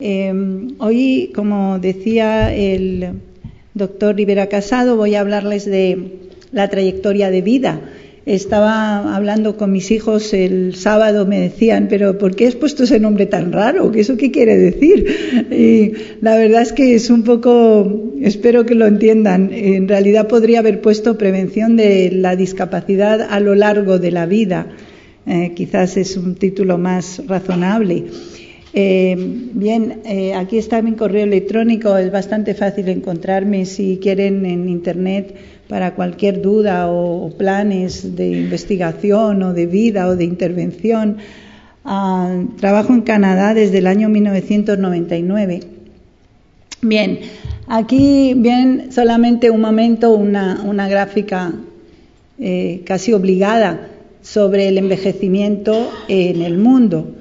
Eh, hoy, como decía el doctor Rivera Casado, voy a hablarles de la trayectoria de vida. Estaba hablando con mis hijos el sábado, me decían, pero ¿por qué has puesto ese nombre tan raro? ¿Qué eso qué quiere decir? Y la verdad es que es un poco, espero que lo entiendan, en realidad podría haber puesto prevención de la discapacidad a lo largo de la vida. Eh, quizás es un título más razonable. Eh, bien, eh, aquí está mi correo electrónico, es bastante fácil encontrarme si quieren en Internet para cualquier duda o, planes de investigación o de vida o de intervención. Ah, trabajo en Canadá desde el año 1999. Bien, aquí bien solamente un momento una, una gráfica eh, casi obligada sobre el envejecimiento en el mundo.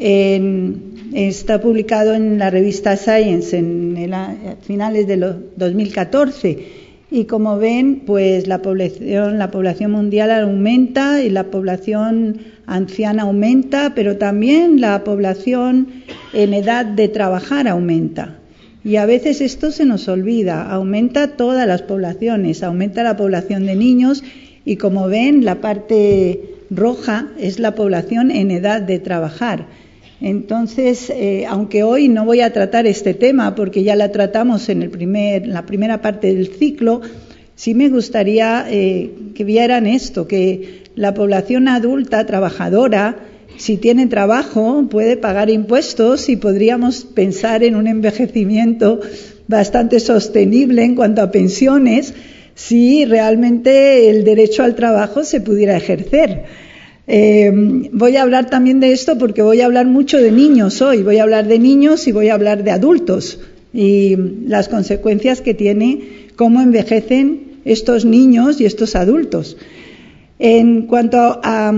Está publicado en la revista Science en el, a finales de los 2014 y como ven, pues la población, la población mundial aumenta y la población anciana aumenta, pero también la población en edad de trabajar aumenta. Y a veces esto se nos olvida, aumenta todas las poblaciones, aumenta la población de niños y como ven, la parte roja es la población en edad de trabajar. Entonces, eh, aunque hoy no voy a tratar este tema porque ya la tratamos en el primer, la primera parte del ciclo, sí me gustaría eh, que vieran esto, que la población adulta trabajadora, si tiene trabajo, puede pagar impuestos y podríamos pensar en un envejecimiento bastante sostenible en cuanto a pensiones si realmente el derecho al trabajo se pudiera ejercer. Eh, voy a hablar también de esto porque voy a hablar mucho de niños hoy. Voy a hablar de niños y voy a hablar de adultos y las consecuencias que tiene cómo envejecen estos niños y estos adultos. En cuanto a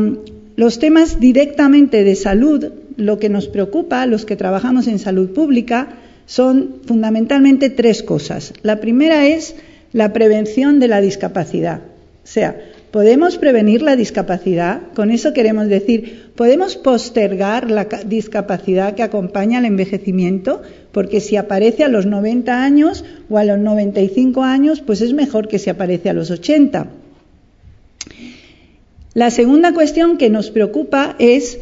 los temas directamente de salud, lo que nos preocupa, los que trabajamos en salud pública, son fundamentalmente tres cosas. La primera es la prevención de la discapacidad. O sea, ¿Podemos prevenir la discapacidad? Con eso queremos decir, ¿podemos postergar la discapacidad que acompaña al envejecimiento? Porque si aparece a los 90 años o a los 95 años, pues es mejor que si aparece a los 80. La segunda cuestión que nos preocupa es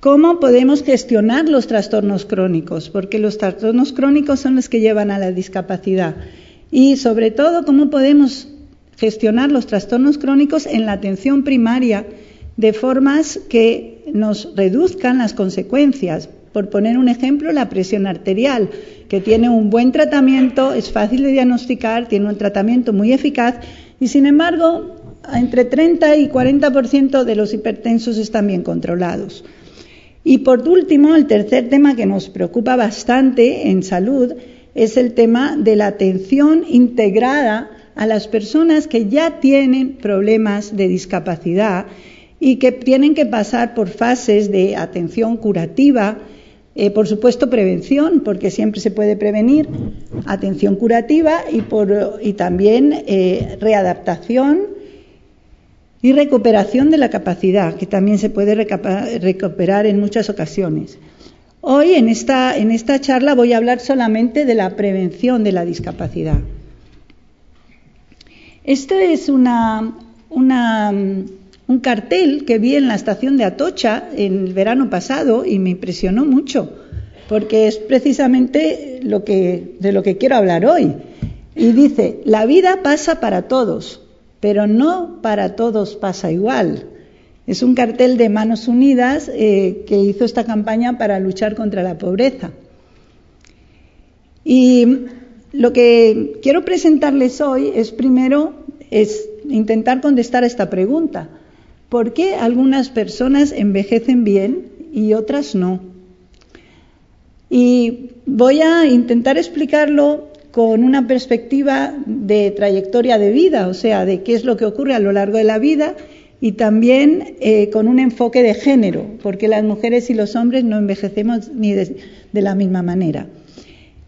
cómo podemos gestionar los trastornos crónicos, porque los trastornos crónicos son los que llevan a la discapacidad. Y sobre todo, cómo podemos gestionar los trastornos crónicos en la atención primaria de formas que nos reduzcan las consecuencias. Por poner un ejemplo, la presión arterial, que tiene un buen tratamiento, es fácil de diagnosticar, tiene un tratamiento muy eficaz y, sin embargo, entre 30 y 40% de los hipertensos están bien controlados. Y por último, el tercer tema que nos preocupa bastante en salud es el tema de la atención integrada a las personas que ya tienen problemas de discapacidad y que tienen que pasar por fases de atención curativa, eh, por supuesto prevención, porque siempre se puede prevenir, atención curativa y, también eh, readaptación y recuperación de la capacidad, que también se puede recuperar en muchas ocasiones. Hoy en esta, en esta charla voy a hablar solamente de la prevención de la discapacidad. Este es una, un cartel que vi en la estación de Atocha en el verano pasado y me impresionó mucho, porque es precisamente lo que, de lo que quiero hablar hoy. Y dice, la vida pasa para todos, pero no para todos pasa igual. Es un cartel de Manos Unidas eh, que hizo esta campaña para luchar contra la pobreza. Y lo que quiero presentarles hoy es primero intentar contestar a esta pregunta. ¿Por qué algunas personas envejecen bien y otras no? Y voy a intentar explicarlo con una perspectiva de trayectoria de vida, o sea, de qué es lo que ocurre a lo largo de la vida y también eh, con un enfoque de género, porque las mujeres y los hombres no envejecemos ni de la misma manera.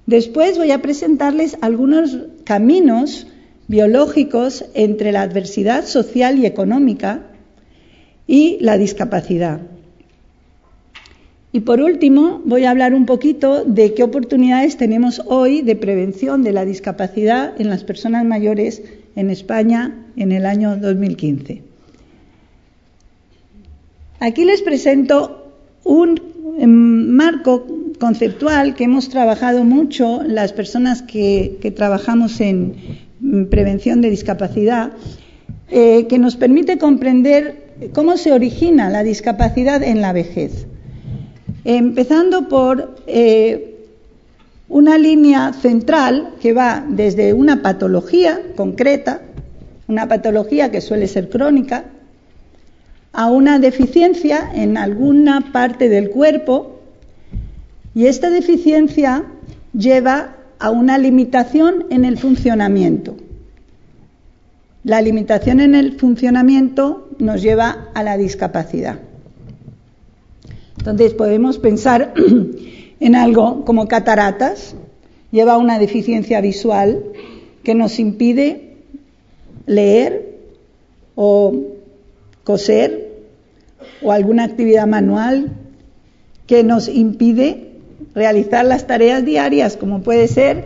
Después voy a presentarles algunos caminos biológicos entre la adversidad social y económica y la discapacidad. Y por último, voy a hablar un poquito de qué oportunidades tenemos hoy de prevención de la discapacidad en las personas mayores en España en el año 2015. Aquí les presento un marco conceptual que hemos trabajado mucho las personas que, trabajamos en prevención de discapacidad, eh, que nos permite comprender cómo se origina la discapacidad en la vejez. Empezando por eh, una línea central que va desde una patología concreta, una patología que suele ser crónica, a una deficiencia en alguna parte del cuerpo y esta deficiencia lleva a una limitación en el funcionamiento. La limitación en el funcionamiento nos lleva a la discapacidad. Entonces podemos pensar en algo como cataratas, lleva a una deficiencia visual que nos impide leer o coser o alguna actividad manual que nos impide realizar las tareas diarias, como puede ser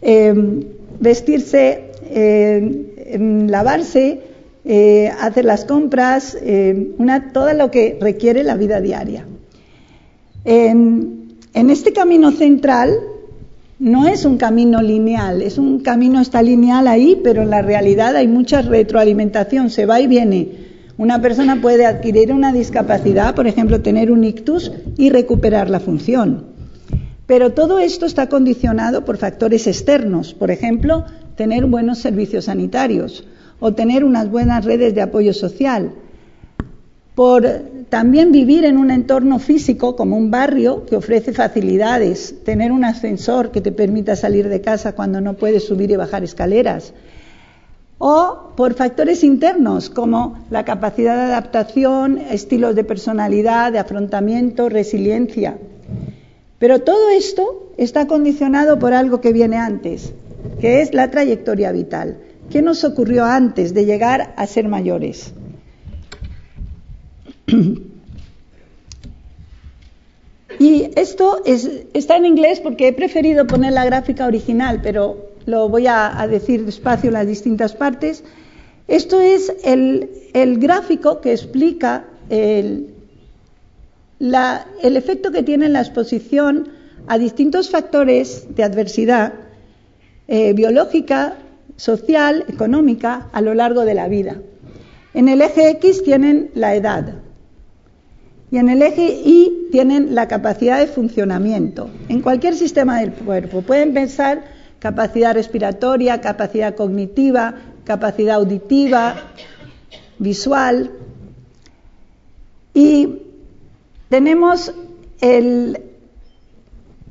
eh, vestirse, eh, lavarse, eh, hacer las compras, una, todo lo que requiere la vida diaria. En, este camino central no es un camino lineal, es un camino está lineal ahí, pero en la realidad hay mucha retroalimentación, se va y viene. Una persona puede adquirir una discapacidad, por ejemplo, tener un ictus y recuperar la función. Pero todo esto está condicionado por factores externos, por ejemplo, tener buenos servicios sanitarios o tener unas buenas redes de apoyo social, por también vivir en un entorno físico como un barrio que ofrece facilidades, tener un ascensor que te permita salir de casa cuando no puedes subir y bajar escaleras, o por factores internos como la capacidad de adaptación, estilos de personalidad, de afrontamiento, resiliencia. Pero todo esto está condicionado por algo que viene antes, que es la trayectoria vital. ¿Qué nos ocurrió antes de llegar a ser mayores? Y esto está en inglés porque he preferido poner la gráfica original, pero lo voy a, decir despacio en las distintas partes. Esto es el, gráfico que explica el, el efecto que tiene la exposición a distintos factores de adversidad eh, biológica, social, económica a lo largo de la vida. En el eje X tienen la edad y en el eje Y tienen la capacidad de funcionamiento en cualquier sistema del cuerpo. Pueden pensar capacidad respiratoria, capacidad cognitiva, capacidad auditiva, visual. Y tenemos el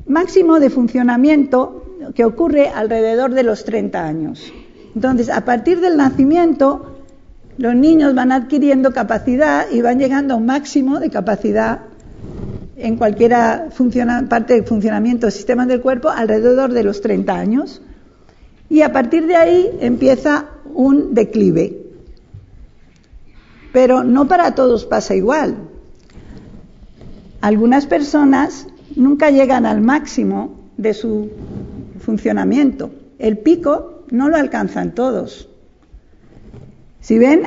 máximo de funcionamiento que ocurre alrededor de los 30 años. Entonces, a partir del nacimiento, los niños van adquiriendo capacidad y van llegando a un máximo de capacidad en cualquier parte de funcionamiento del sistema del cuerpo alrededor de los 30 años. Y a partir de ahí empieza un declive. Pero no para todos pasa igual. Algunas personas nunca llegan al máximo de su funcionamiento. El pico no lo alcanzan todos. Si ven,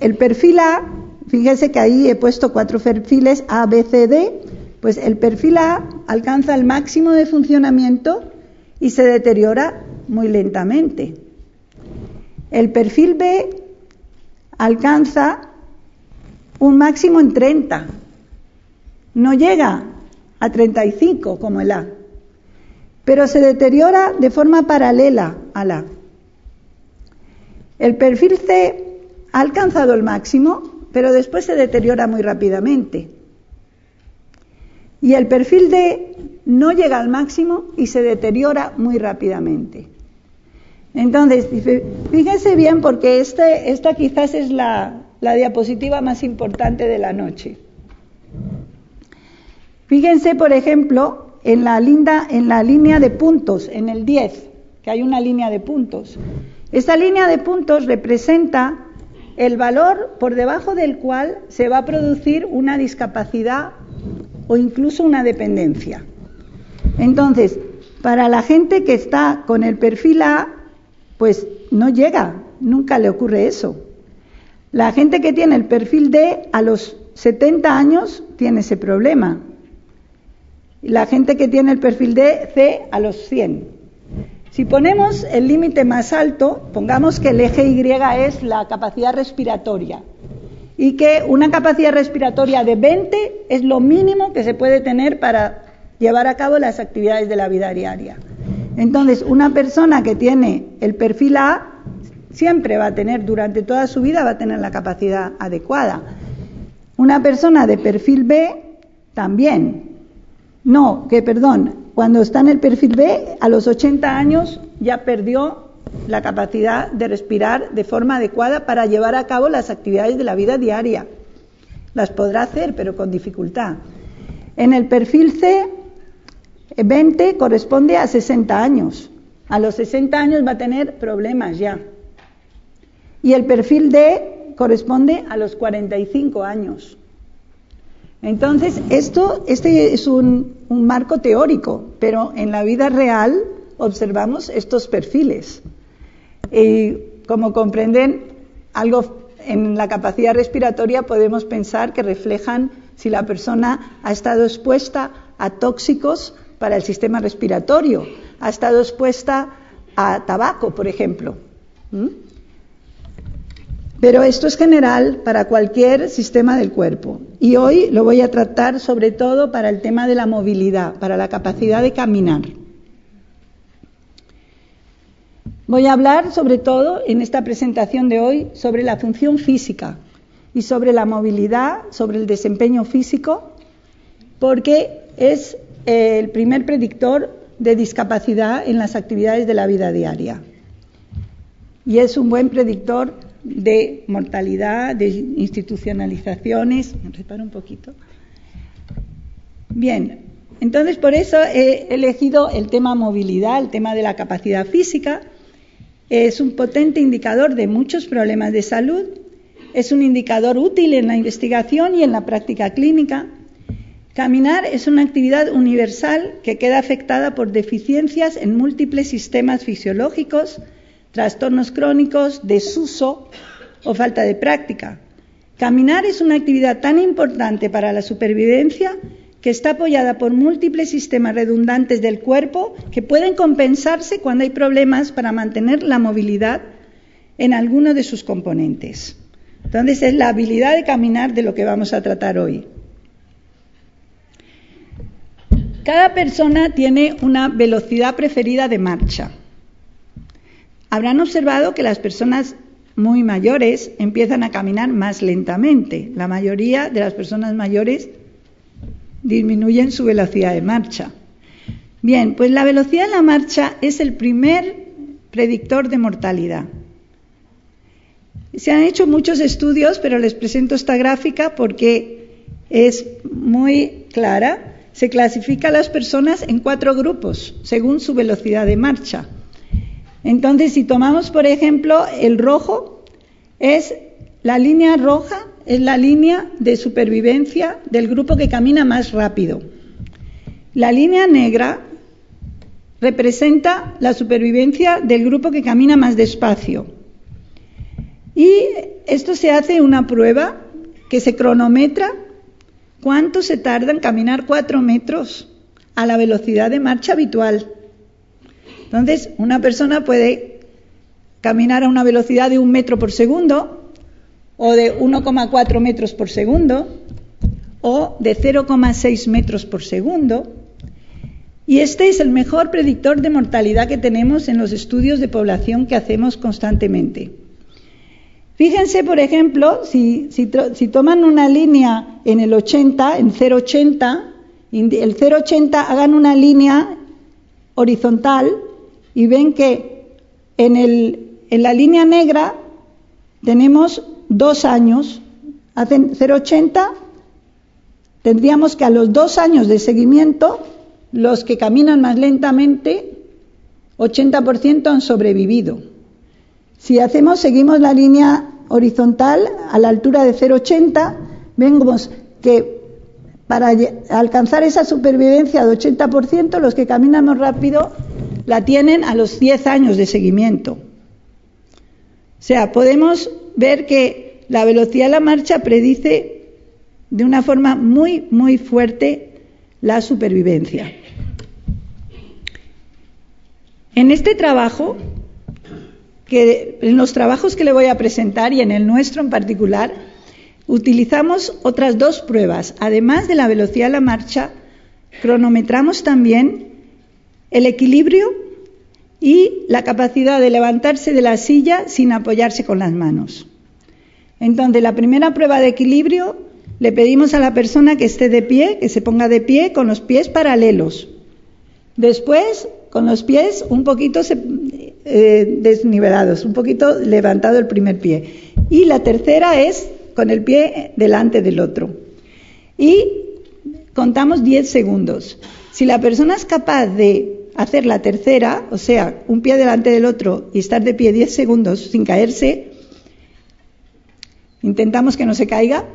el perfil A, fíjense que ahí he puesto cuatro perfiles A, B, C, D, pues el perfil A alcanza el máximo de funcionamiento y se deteriora muy lentamente. El perfil B alcanza un máximo en 30 no llega a 35 como el A, pero se deteriora de forma paralela al A. El perfil C ha alcanzado el máximo, pero después se deteriora muy rápidamente. Y el perfil D no llega al máximo y se deteriora muy rápidamente. Entonces, fíjense bien porque este, esta quizás es la, la diapositiva más importante de la noche. Fíjense, por ejemplo, en la, linda, en la línea de puntos, en el 10, que hay una línea de puntos. Esta línea de puntos representa el valor por debajo del cual se va a producir una discapacidad o incluso una dependencia. Entonces, para la gente que está con el perfil A, pues no llega, nunca le ocurre eso. La gente que tiene el perfil D a los 70 años tiene ese problema. La gente que tiene el perfil D, C a los 100. Si ponemos el límite más alto, pongamos que el eje Y es la capacidad respiratoria y que una capacidad respiratoria de 20 es lo mínimo que se puede tener para llevar a cabo las actividades de la vida diaria. Entonces, una persona que tiene el perfil A siempre va a tener, durante toda su vida, va a tener la capacidad adecuada. Una persona de perfil B también. No, que perdón, cuando está en el perfil B, a los 80 años ya perdió la capacidad de respirar de forma adecuada para llevar a cabo las actividades de la vida diaria. Las podrá hacer, pero con dificultad. En el perfil C, 20 corresponde a 60 años. A los 60 años va a tener problemas ya. Y el perfil D corresponde a los 45 años. Entonces, esto, este es un, un marco teórico, pero en la vida real observamos estos perfiles. Y como comprenden, algo en la capacidad respiratoria podemos pensar que reflejan si la persona ha estado expuesta a tóxicos para el sistema respiratorio, ha estado expuesta a tabaco, por ejemplo. Pero esto es general para cualquier sistema del cuerpo. Y hoy lo voy a tratar sobre todo para el tema de la movilidad, para la capacidad de caminar. Voy a hablar sobre todo en esta presentación de hoy sobre la función física y sobre la movilidad, sobre el desempeño físico, porque es el primer predictor de discapacidad en las actividades de la vida diaria. Y es un buen predictor de mortalidad, de institucionalizaciones. Reparo un poquito. Bien, entonces por eso he elegido el tema movilidad, el tema de la capacidad física, es un potente indicador de muchos problemas de salud, es un indicador útil en la investigación y en la práctica clínica. Caminar es una actividad universal que queda afectada por deficiencias en múltiples sistemas fisiológicos, trastornos crónicos, desuso o falta de práctica. Caminar es una actividad tan importante para la supervivencia que está apoyada por múltiples sistemas redundantes del cuerpo que pueden compensarse cuando hay problemas para mantener la movilidad en alguno de sus componentes. Entonces es la habilidad de caminar de lo que vamos a tratar hoy. Cada persona tiene una velocidad preferida de marcha. Habrán observado que las personas muy mayores empiezan a caminar más lentamente. La mayoría de las personas mayores disminuyen su velocidad de marcha. Bien, pues la velocidad de la marcha es el primer predictor de mortalidad. Se han hecho muchos estudios, pero les presento esta gráfica porque es muy clara. Se clasifica a las personas en cuatro grupos según su velocidad de marcha. Entonces, si tomamos, por ejemplo, el rojo, es la línea roja es la línea de supervivencia del grupo que camina más rápido. La línea negra representa la supervivencia del grupo que camina más despacio. Y esto se hace una prueba que se cronometra cuánto se tarda en caminar cuatro metros a la velocidad de marcha habitual. Entonces, una persona puede caminar a una velocidad de un metro por segundo o de 1,4 metros por segundo o de 0,6 metros por segundo. Y este es el mejor predictor de mortalidad que tenemos en los estudios de población que hacemos constantemente. Fíjense, por ejemplo, si, toman una línea en el 80, en 0,80, el 0,80 hagan una línea horizontal y ven que en, el, en la línea negra tenemos dos años, hacen 0,80, tendríamos que a los dos años de seguimiento, los que caminan más lentamente, 80% han sobrevivido. Si hacemos, seguimos la línea horizontal a la altura de 0,80, vemos que para alcanzar esa supervivencia de 80%, los que caminan más rápido la tienen a los 10 años de seguimiento. O sea, podemos ver que la velocidad de la marcha predice de una forma muy, muy fuerte la supervivencia. En este trabajo, que en los trabajos que le voy a presentar y en el nuestro en particular, utilizamos otras dos pruebas. Además de la velocidad de la marcha, cronometramos también el equilibrio y la capacidad de levantarse de la silla sin apoyarse con las manos. Entonces, la primera prueba de equilibrio le pedimos a la persona que esté de pie, que se ponga de pie con los pies paralelos. Después, con los pies un poquito eh, desnivelados, un poquito levantado el primer pie. Y la tercera es con el pie delante del otro. Y contamos 10 segundos. Si la persona es capaz de hacer la tercera, o sea, un pie delante del otro y estar de pie 10 segundos sin caerse, intentamos que no se caiga,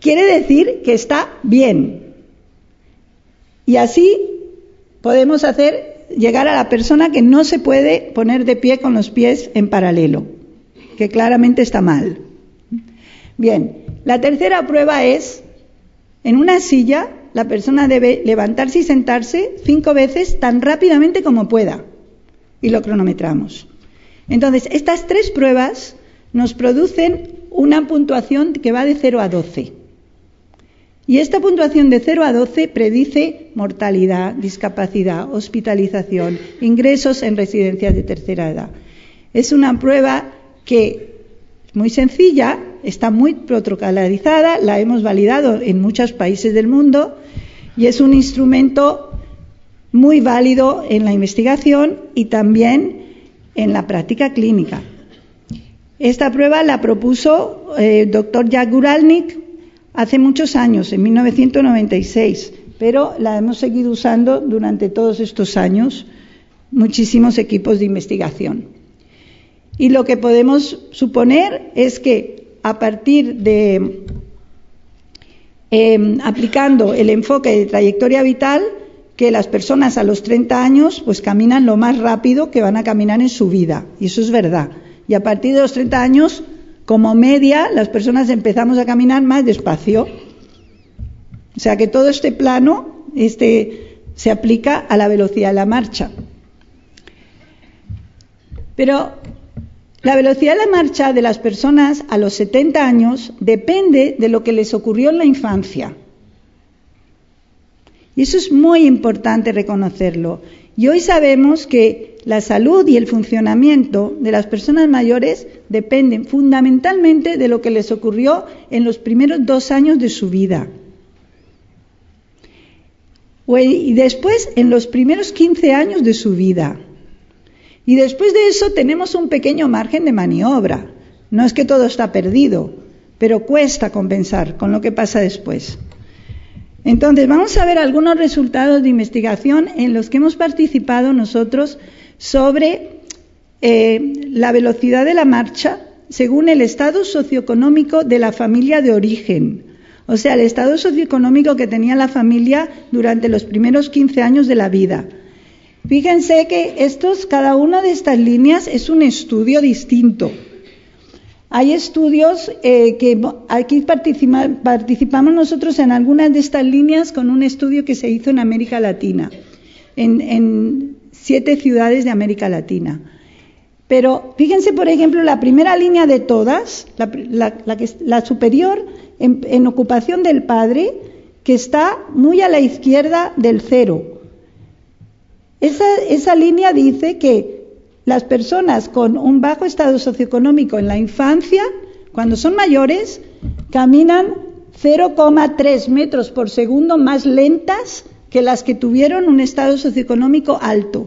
quiere decir que está bien. Y así podemos hacer llegar a la persona que no se puede poner de pie con los pies en paralelo, que claramente está mal. Bien, la tercera prueba es, en una silla, la persona debe levantarse y sentarse cinco veces tan rápidamente como pueda. Y lo cronometramos. Entonces, estas tres pruebas nos producen una puntuación que va de 0 a 12. Y esta puntuación de 0 a 12 predice mortalidad, discapacidad, hospitalización, ingresos en residencias de tercera edad. Es una prueba que es muy sencilla, está muy protocolizada, la hemos validado en muchos países del mundo y es un instrumento muy válido en la investigación y también en la práctica clínica. Esta prueba la propuso el eh, doctor Jack Guralnik hace muchos años, en 1996, pero la hemos seguido usando durante todos estos años muchísimos equipos de investigación. Y lo que podemos suponer es que a partir de em, aplicando el enfoque de trayectoria vital, que las personas a los 30 años pues caminan lo más rápido que van a caminar en su vida. Y eso es verdad. Y a partir de los 30 años como media, las personas empezamos a caminar más despacio. O sea que todo este plano este, se aplica a la velocidad de la marcha. Pero la velocidad de la marcha de las personas a los 70 años depende de lo que les ocurrió en la infancia. Y eso es muy importante reconocerlo. Y hoy sabemos que la salud y el funcionamiento de las personas mayores dependen fundamentalmente de lo que les ocurrió en los primeros dos años de su vida. Y después en los primeros 15 años de su vida. Y después de eso tenemos un pequeño margen de maniobra. No es que todo está perdido, pero cuesta compensar con lo que pasa después. Entonces, vamos a ver algunos resultados de investigación en los que hemos participado nosotros sobre eh, la velocidad de la marcha según el estado socioeconómico de la familia de origen. O sea, el estado socioeconómico que tenía la familia durante los primeros 15 años de la vida. Fíjense que estos, cada una de estas líneas es un estudio distinto. Hay estudios eh, que aquí participamos nosotros en algunas de estas líneas con un estudio que se hizo en América Latina, en, siete ciudades de América Latina. Pero fíjense, por ejemplo, la primera línea de todas, la, superior en, ocupación del padre, que está muy a la izquierda del cero. Esa línea dice que las personas con un bajo estado socioeconómico en la infancia, cuando son mayores, caminan 0,3 metros por segundo más lentas que las que tuvieron un estado socioeconómico alto.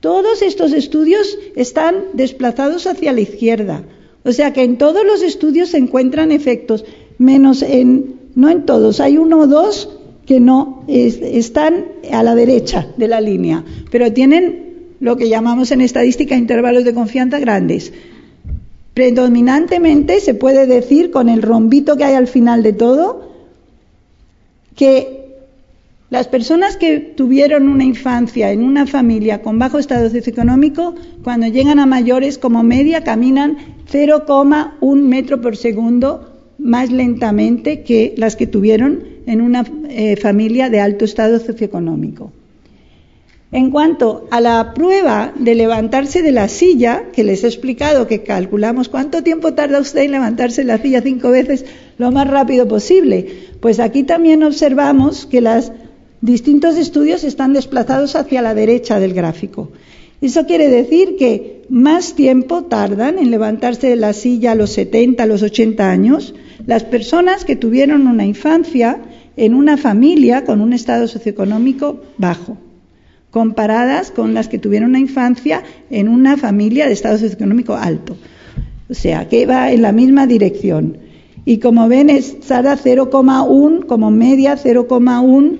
Todos estos estudios están desplazados hacia la izquierda. O sea que en todos los estudios se encuentran efectos, menos en, no en todos, hay uno o dos que no están a la derecha de la línea, pero tienen lo que llamamos en estadística intervalos de confianza grandes. Predominantemente se puede decir con el rombito que hay al final de todo que las personas que tuvieron una infancia en una familia con bajo estado socioeconómico, cuando llegan a mayores como media caminan 0,1 metro por segundo más lentamente que las que tuvieron en una eh, familia de alto estado socioeconómico. En cuanto a la prueba de levantarse de la silla, que les he explicado que calculamos cuánto tiempo tarda usted en levantarse de la silla cinco veces lo más rápido posible, pues aquí también observamos que los distintos estudios están desplazados hacia la derecha del gráfico. Eso quiere decir que más tiempo tardan en levantarse de la silla a los 70, a los 80 años las personas que tuvieron una infancia en una familia con un estado socioeconómico bajo comparadas con las que tuvieron una infancia en una familia de estado socioeconómico alto. O sea, que va en la misma dirección. Y como ven, es Sara 0,1 como media, 0,1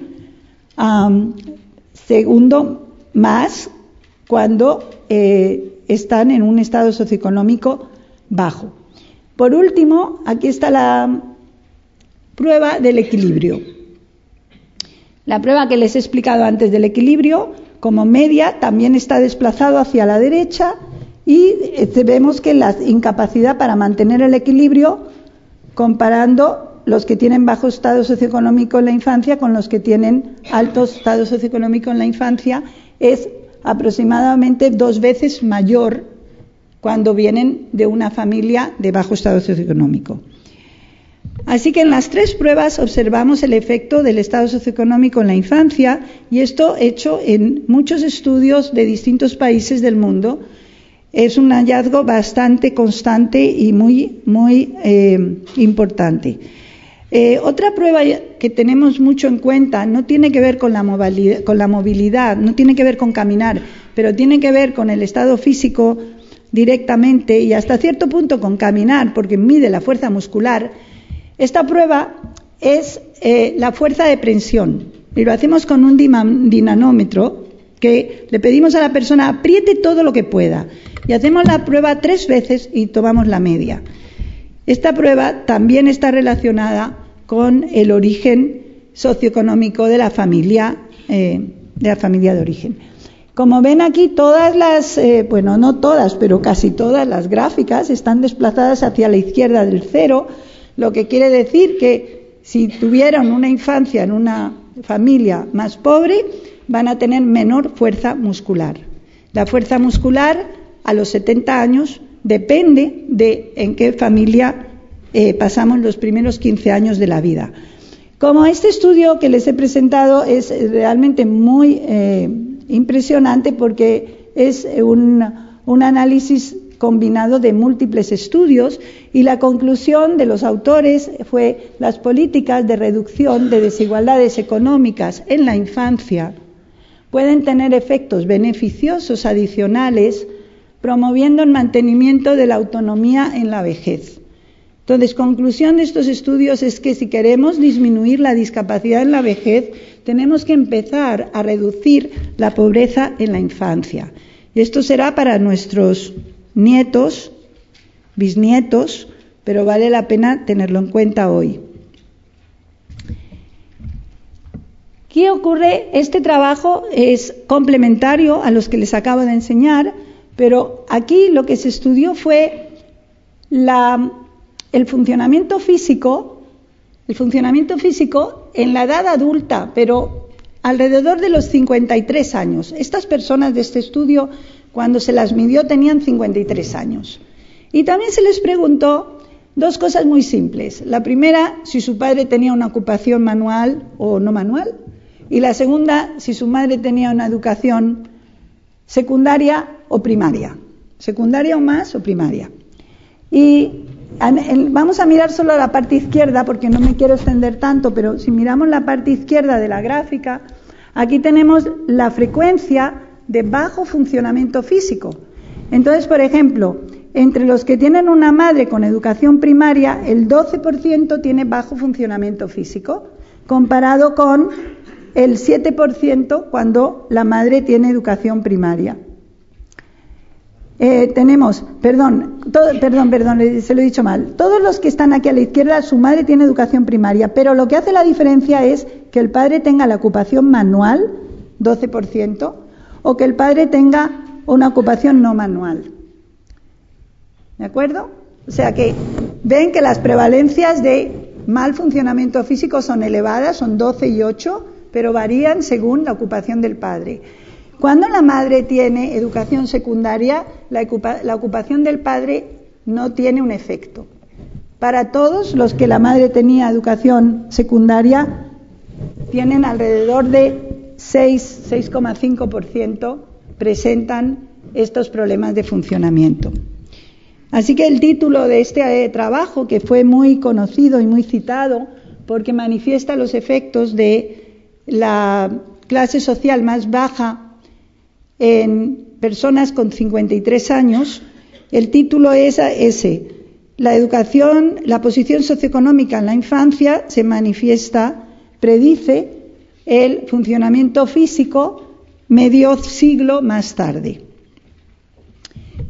segundo más cuando eh, están en un estado socioeconómico bajo. Por último, aquí está la prueba del equilibrio. La prueba que les he explicado antes del equilibrio como media también está desplazado hacia la derecha y eh, vemos que la incapacidad para mantener el equilibrio comparando los que tienen bajo estado socioeconómico en la infancia con los que tienen alto estado socioeconómico en la infancia es aproximadamente dos veces mayor cuando vienen de una familia de bajo estado socioeconómico. Así que en las tres pruebas observamos el efecto del estado socioeconómico en la infancia y esto hecho en muchos estudios de distintos países del mundo. Es un hallazgo bastante constante y muy, muy eh, importante. Eh, otra prueba que tenemos mucho en cuenta no tiene que ver con la, con la movilidad, no tiene que ver con caminar, pero tiene que ver con el estado físico directamente y hasta cierto punto con caminar, porque mide la fuerza muscular esta prueba es eh, la fuerza de prensión y lo hacemos con un dinamómetro que le pedimos a la persona apriete todo lo que pueda y hacemos la prueba tres veces y tomamos la media. Esta prueba también está relacionada con el origen socioeconómico de la familia, eh, de la familia de origen. Como ven aquí, todas las, eh, bueno, no todas, pero casi todas las gráficas están desplazadas hacia la izquierda del cero lo que quiere decir que si tuvieron una infancia en una familia más pobre, van a tener menor fuerza muscular. La fuerza muscular a los 70 años depende de en qué familia eh, pasamos los primeros 15 años de la vida. Como este estudio que les he presentado es realmente muy eh, impresionante porque es un análisis combinado de múltiples estudios y la conclusión de los autores fue las políticas de reducción de desigualdades económicas en la infancia pueden tener efectos beneficiosos adicionales promoviendo el mantenimiento de la autonomía en la vejez. Entonces, conclusión de estos estudios es que si queremos disminuir la discapacidad en la vejez, tenemos que empezar a reducir la pobreza en la infancia. Y esto será para nuestros nietos, bisnietos, pero vale la pena tenerlo en cuenta hoy. ¿Qué ocurre? Este trabajo es complementario a los que les acabo de enseñar, pero aquí lo que se estudió fue el funcionamiento físico, el funcionamiento físico en la edad adulta, pero alrededor de los 53 años. Estas personas de este estudio cuando se las midió tenían 53 años. Y también se les preguntó dos cosas muy simples. La primera, si su padre tenía una ocupación manual o no manual. Y la segunda, si su madre tenía una educación secundaria o primaria. Secundaria o más o primaria. Y Vamos a mirar solo la parte izquierda porque no me quiero extender tanto, pero si miramos la parte izquierda de la gráfica, aquí tenemos la frecuencia de bajo funcionamiento físico. Entonces, por ejemplo, entre los que tienen una madre con educación primaria, el 12% tiene bajo funcionamiento físico, comparado con el 7% cuando la madre tiene educación primaria. Eh, tenemos, perdón, perdón, perdón, se lo he dicho mal. Todos los que están aquí a la izquierda, su madre tiene educación primaria, pero lo que hace la diferencia es que el padre tenga la ocupación manual, 12%, o que el padre tenga una ocupación no manual. ¿De acuerdo? O sea que ven que las prevalencias de mal funcionamiento físico son elevadas, son 12 y 8, pero varían según la ocupación del padre. Cuando la madre tiene educación secundaria, la, ocupación del padre no tiene un efecto. Para todos los que la madre tenía educación secundaria, tienen alrededor de 6, 6,5% presentan estos problemas de funcionamiento. Así que el título de este eh, trabajo, que fue muy conocido y muy citado, porque manifiesta los efectos de la clase social más baja en personas con 53 años, el título es ese. La educación, la posición socioeconómica en la infancia se manifiesta, predice el funcionamiento físico medio siglo más tarde.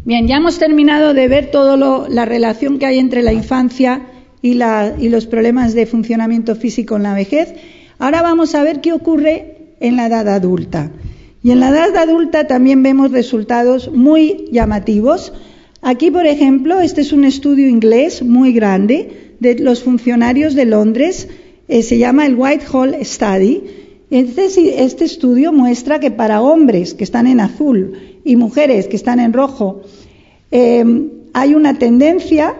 Bien, ya hemos terminado de ver toda la relación que hay entre la infancia y, los problemas de funcionamiento físico en la vejez. Ahora vamos a ver qué ocurre en la edad adulta. Y en la edad adulta también vemos resultados muy llamativos. Aquí, por ejemplo, este es un estudio inglés muy grande de los funcionarios de Londres. Eh, se llama el Whitehall Study. Este, este estudio muestra que para hombres que están en azul y mujeres que están en rojo, em, hay una tendencia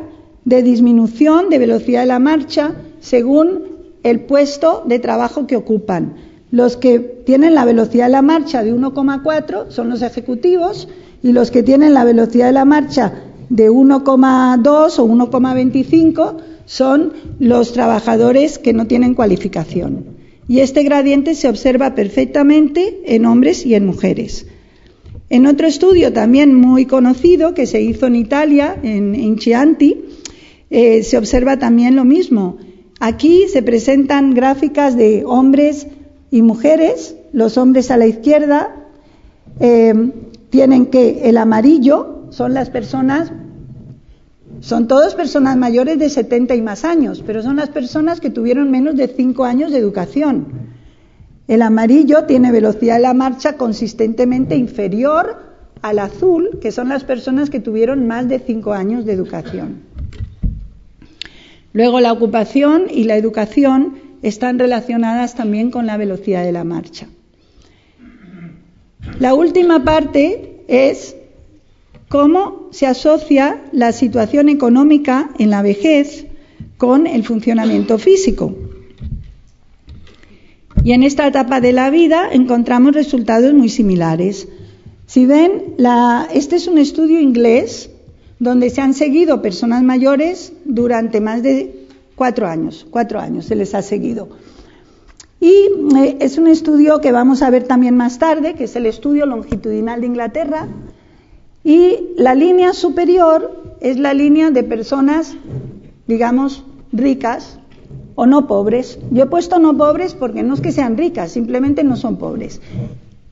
de disminución de velocidad de la marcha según el puesto de trabajo que ocupan. Los que tienen la velocidad de la marcha de 1,4 son los ejecutivos y los que tienen la velocidad de la marcha de 1,2 o 1,25 son los trabajadores que no tienen cualificación. Y este gradiente se observa perfectamente en hombres y en mujeres. En otro estudio también muy conocido que se hizo en Italia, en, Chianti, eh, se observa también lo mismo. Aquí se presentan gráficas de hombres y mujeres. Los hombres a la izquierda eh, tienen que el amarillo son las personas, son todas personas mayores de 70 y más años, pero son las personas que tuvieron menos de 5 años de educación. El amarillo tiene velocidad de la marcha consistentemente inferior al azul, que son las personas que tuvieron más de cinco años de educación. Luego la ocupación y la educación están relacionadas también con la velocidad de la marcha. La última parte es cómo se asocia la situación económica en la vejez con el funcionamiento físico. Y en esta etapa de la vida encontramos resultados muy similares. Si ven, este es un estudio inglés donde se han seguido personas mayores durante más de cuatro años. Cuatro años se les ha seguido. Y eh, es un estudio que vamos a ver también más tarde, que es el estudio longitudinal de Inglaterra. Y la línea superior es la línea de personas, digamos, ricas, o no pobres. Yo he puesto no pobres porque no es que sean ricas, simplemente no son pobres.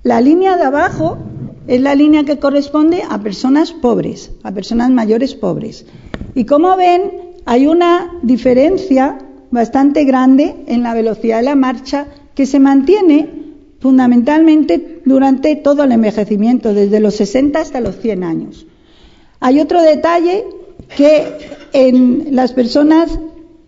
La línea de abajo es la línea que corresponde a personas pobres, a personas mayores pobres. Y como ven, hay una diferencia bastante grande en la velocidad de la marcha que se mantiene fundamentalmente durante todo el envejecimiento, desde los 60 hasta los 100 años. Hay otro detalle que en las personas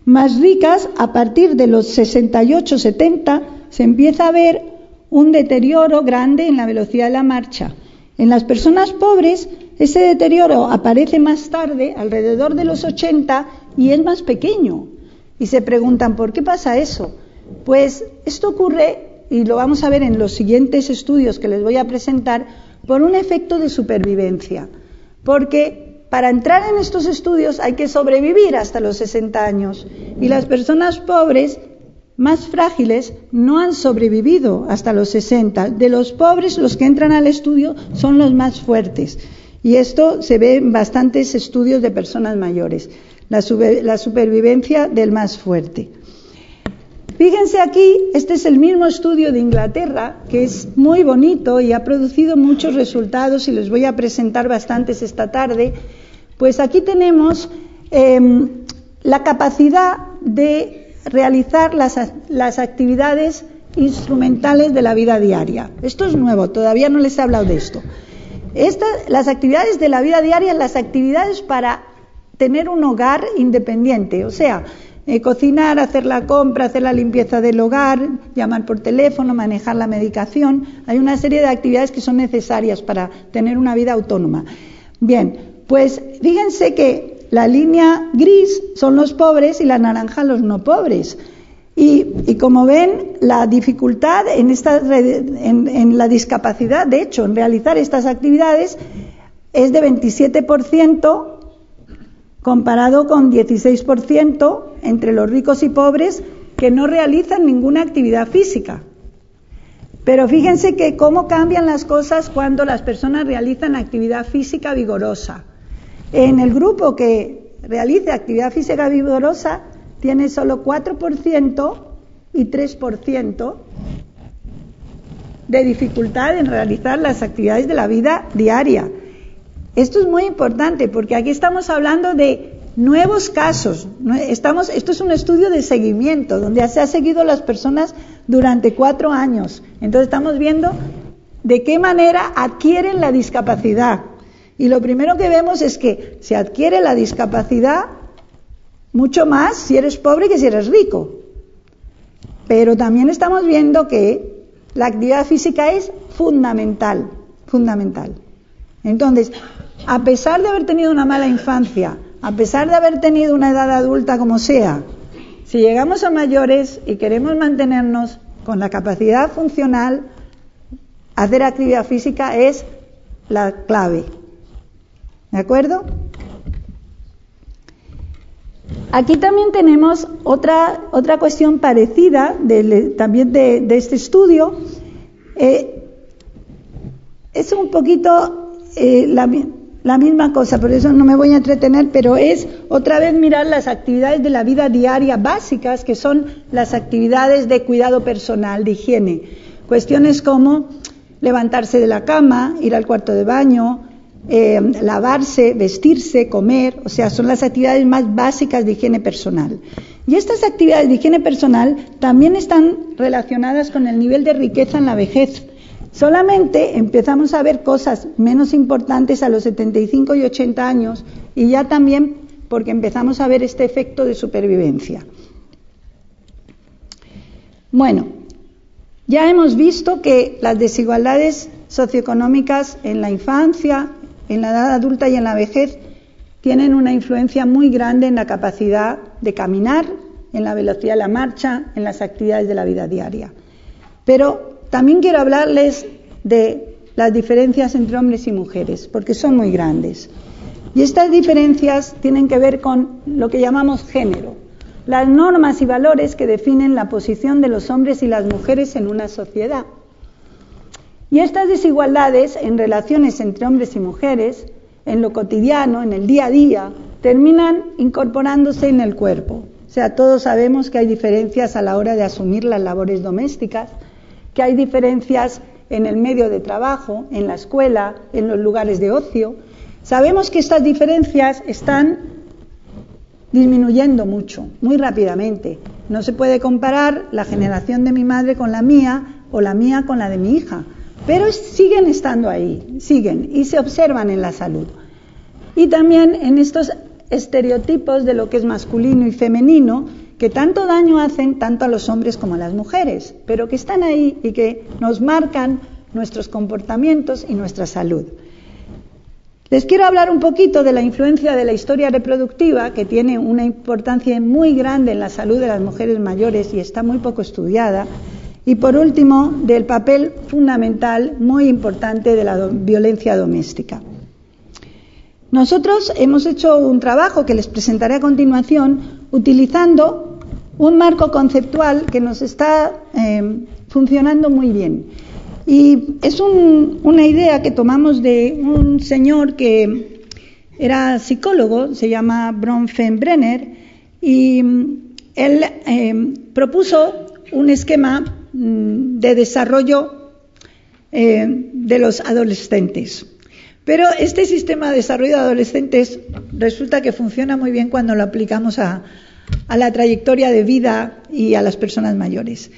más ricas, a partir de los 68-70, se empieza a ver un deterioro grande en la velocidad de la marcha. En las personas pobres, ese deterioro aparece más tarde, alrededor de los 80, y es más pequeño. Y se preguntan, ¿por qué pasa eso? Pues esto ocurre, y lo vamos a ver en los siguientes estudios que les voy a presentar, por un efecto de supervivencia. Porque para entrar en estos estudios hay que sobrevivir hasta los 60 años y las personas pobres más frágiles no han sobrevivido hasta los 60. De los pobres, los que entran al estudio son los más fuertes. Y esto se ve en bastantes estudios de personas mayores. La, supervivencia del más fuerte. Fíjense aquí, este es el mismo estudio de Inglaterra, que es muy bonito y ha producido muchos resultados y les voy a presentar bastantes esta tarde. Pues aquí tenemos em, la capacidad de realizar las, actividades instrumentales de la vida diaria. Esto es nuevo, todavía no les he hablado de esto. las actividades de la vida diaria, las actividades para tener un hogar independiente, o sea, eh, cocinar, hacer la compra, hacer la limpieza del hogar, llamar por teléfono, manejar la medicación. Hay una serie de actividades que son necesarias para tener una vida autónoma. Bien, pues fíjense que la línea gris son los pobres y la naranja los no pobres. Y, como ven, la dificultad en, esta, en, la discapacidad, de hecho, en realizar estas actividades es de 27% comparado con 16% entre los ricos y pobres que no realizan ninguna actividad física. Pero fíjense que cómo cambian las cosas cuando las personas realizan actividad física vigorosa. En el grupo que realice actividad física vigorosa tiene solo 4% y 3% de dificultad en realizar las actividades de la vida diaria. Esto es muy importante porque aquí estamos hablando de nuevos casos. Estamos, esto es un estudio de seguimiento donde se ha seguido a las personas durante cuatro años. Entonces estamos viendo de qué manera adquieren la discapacidad. Y lo primero que vemos es que se adquiere la discapacidad mucho más si eres pobre que si eres rico. Pero también estamos viendo que la actividad física es fundamental, fundamental. Entonces, a pesar de haber tenido una mala infancia, a pesar de haber tenido una edad adulta como sea, si llegamos a mayores y queremos mantenernos con la capacidad funcional, hacer actividad física es la clave. ¿De acuerdo? Aquí también tenemos otra, otra cuestión parecida también de, este estudio. Eh, es un poquito eh, la, la misma cosa, por eso no me voy a entretener, pero es otra vez mirar las actividades de la vida diaria básicas, que son las actividades de cuidado personal, de higiene. Cuestiones como levantarse de la cama, ir al cuarto de baño, eh, lavarse, vestirse, comer, o sea, son las actividades más básicas de higiene personal. Y estas actividades de higiene personal también están relacionadas con el nivel de riqueza en la vejez. Solamente empezamos a ver cosas menos importantes a los 75 y 80 años y ya también porque empezamos a ver este efecto de supervivencia. Bueno, ya hemos visto que las desigualdades socioeconómicas en la infancia, en la edad adulta y en la vejez tienen una influencia muy grande en la capacidad de caminar, en la velocidad de la marcha, en las actividades de la vida diaria. Pero también quiero hablarles de las diferencias entre hombres y mujeres, porque son muy grandes. Y estas diferencias tienen que ver con lo que llamamos género, las normas y valores que definen la posición de los hombres y las mujeres en una sociedad. Y estas desigualdades en relaciones entre hombres y mujeres, en lo cotidiano, en el día a día, terminan incorporándose en el cuerpo. O sea, todos sabemos que hay diferencias a la hora de asumir las labores domésticas, que hay diferencias en el medio de trabajo, en la escuela, en los lugares de ocio. Sabemos que estas diferencias están disminuyendo mucho, muy rápidamente. No se puede comparar la generación de mi madre con la mía o la mía con la de mi hija, pero siguen estando ahí, siguen y se observan en la salud. Y también en estos estereotipos de lo que es masculino y femenino, que tanto daño hacen tanto a los hombres como a las mujeres, pero que están ahí y que nos marcan nuestros comportamientos y nuestra salud. Les quiero hablar un poquito de la influencia de la historia reproductiva, que tiene una importancia muy grande en la salud de las mujeres mayores y está muy poco estudiada. Y por último, del papel fundamental muy importante de la violencia doméstica. Nosotros hemos hecho un trabajo que les presentaré a continuación utilizando un marco conceptual que nos está eh, funcionando muy bien. Y es una idea que tomamos de un señor que era psicólogo, se llama Bronfenbrenner, y mm, él eh, propuso un esquema mm, de desarrollo eh, de los adolescentes. Pero este sistema de desarrollo de adolescentes resulta que funciona muy bien cuando lo aplicamos a, la trayectoria de vida y a las personas mayores.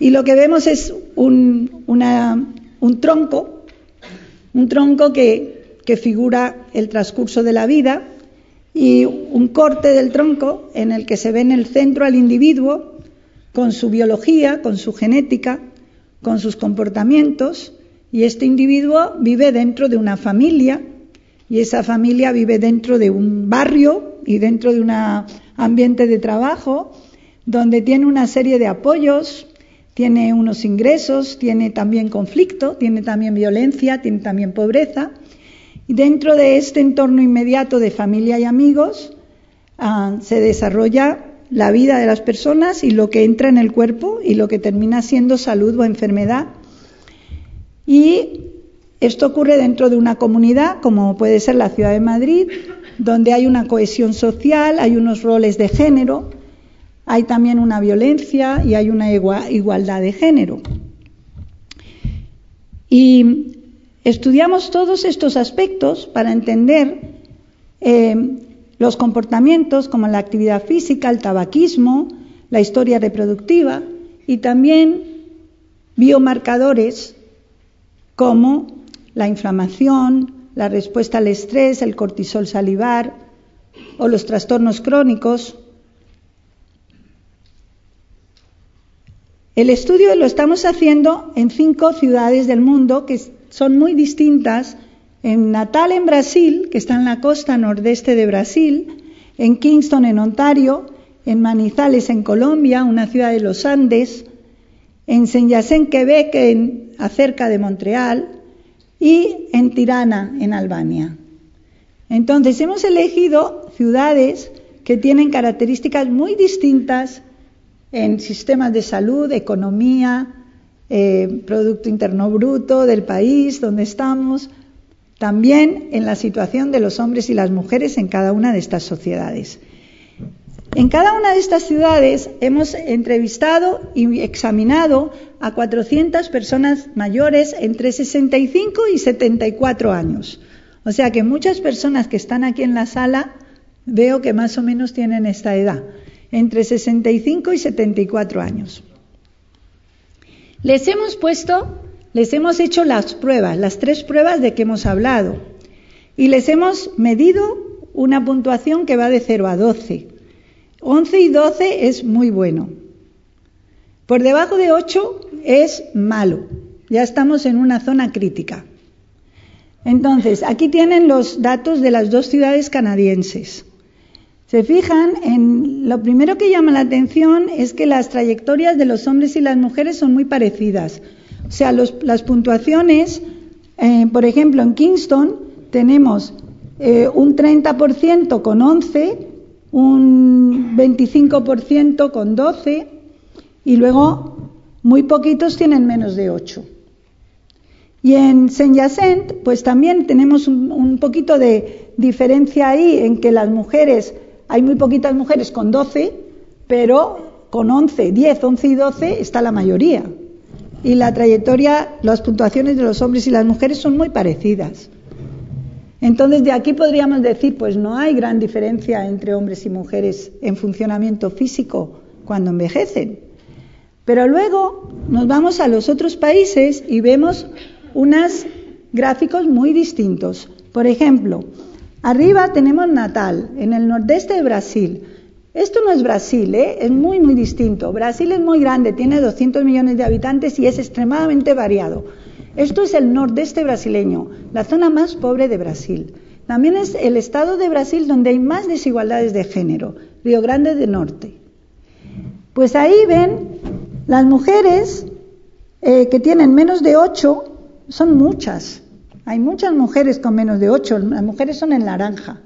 Y lo que vemos es un, un tronco, un tronco que, que figura el transcurso de la vida y un corte del tronco en el que se ve en el centro al individuo con su biología, con su genética, con sus comportamientos y este individuo vive dentro de una familia y esa familia vive dentro de un barrio y dentro de un ambiente de trabajo donde tiene una serie de apoyos, tiene unos ingresos, tiene también conflicto, tiene también violencia, tiene también pobreza. Y dentro de este entorno inmediato de familia y amigos ah, se desarrolla la vida de las personas y lo que entra en el cuerpo y lo que termina siendo salud o enfermedad y esto ocurre dentro de una comunidad, como puede ser la ciudad de Madrid, donde hay una cohesión social, hay unos roles de género, hay también una violencia y hay una igualdad de género. Y estudiamos todos estos aspectos para entender eh, los comportamientos como la actividad física, el tabaquismo, la historia reproductiva y también biomarcadores como la inflamación, la respuesta al estrés, el cortisol salivar o los trastornos crónicos. El estudio lo estamos haciendo en cinco ciudades del mundo que son muy distintas. En Natal, en Brasil, que está en la costa nordeste de Brasil, en Kingston, en Ontario, en Manizales, en Colombia, una ciudad de los Andes, en Saint-Yacén, Quebec, en, acerca de Montreal, y en Tirana, en Albania. Entonces, hemos elegido ciudades que tienen características muy distintas en sistemas de salud, economía, eh, Producto Interno Bruto del país donde estamos, también en la situación de los hombres y las mujeres en cada una de estas sociedades. En cada una de estas ciudades hemos entrevistado y examinado a 400 personas mayores entre 65 y 74 años. O sea que muchas personas que están aquí en la sala veo que más o menos tienen esta edad, entre 65 y 74 años. Les hemos puesto, les hemos hecho las pruebas, las tres pruebas de que hemos hablado, y les hemos medido una puntuación que va de 0 a 12. 11 y 12 es muy bueno. Por debajo de 8 es malo. Ya estamos en una zona crítica. Entonces, aquí tienen los datos de las dos ciudades canadienses. Se fijan en lo primero que llama la atención es que las trayectorias de los hombres y las mujeres son muy parecidas. O sea, las puntuaciones, eh, por ejemplo, en Kingston tenemos eh, un 30% con 11 un 25% con 12 y luego muy poquitos tienen menos de 8. Y en Saint Yacent, pues también tenemos un, poquito de diferencia ahí en que las mujeres, hay muy poquitas mujeres con 12, pero con 11, 10, 11 y 12 está la mayoría. Y la trayectoria, las puntuaciones de los hombres y las mujeres son muy parecidas. Entonces, de aquí podríamos decir, pues no hay gran diferencia entre hombres y mujeres en funcionamiento físico cuando envejecen. Pero luego nos vamos a los otros países y vemos unos gráficos muy distintos. Por ejemplo, arriba tenemos Natal, en el nordeste de Brasil. Esto no es Brasil, ¿eh? es muy, muy distinto. Brasil es muy grande, tiene 200 millones de habitantes y es extremadamente variado. Esto es el nordeste brasileño, la zona más pobre de Brasil. También es el estado de Brasil donde hay más desigualdades de género, Río Grande del Norte. Pues ahí ven las mujeres eh, que tienen menos de 8, son muchas. Hay muchas mujeres con menos de 8, las mujeres son en naranja.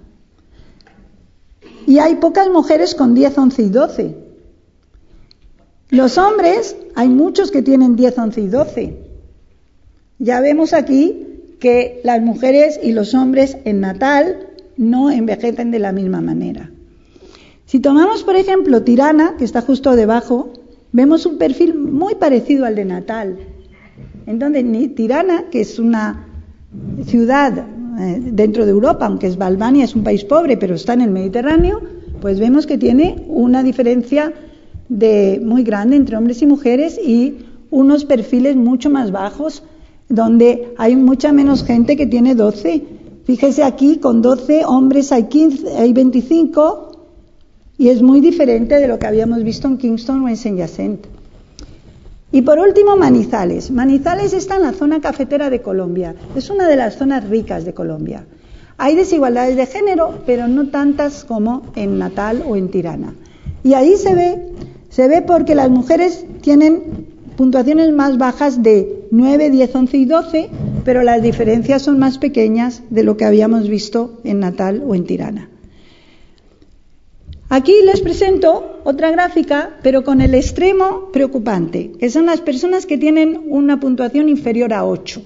Y hay pocas mujeres con 10, 11 y 12. Los hombres, hay muchos que tienen 10, 11 y 12. Ya vemos aquí que las mujeres y los hombres en natal no envejecen de la misma manera. Si tomamos, por ejemplo, Tirana, que está justo debajo, vemos un perfil muy parecido al de Natal. En donde Tirana, que es una ciudad eh, dentro de Europa, aunque es Balbania, es un país pobre, pero está en el Mediterráneo, pues vemos que tiene una diferencia de, muy grande entre hombres y mujeres y unos perfiles mucho más bajos, donde hay mucha menos gente que tiene 12. Fíjese aquí, con 12 hombres hay, 15, hay 25 y es muy diferente de lo que habíamos visto en Kingston o en Saint Jacent. Y por último, Manizales. Manizales está en la zona cafetera de Colombia. Es una de las zonas ricas de Colombia. Hay desigualdades de género, pero no tantas como en Natal o en Tirana. Y ahí se ve, se ve porque las mujeres tienen puntuaciones más bajas de 9, 10, 11 y 12, pero las diferencias son más pequeñas de lo que habíamos visto en Natal o en Tirana. Aquí les presento otra gráfica, pero con el extremo preocupante, que son las personas que tienen una puntuación inferior a 8.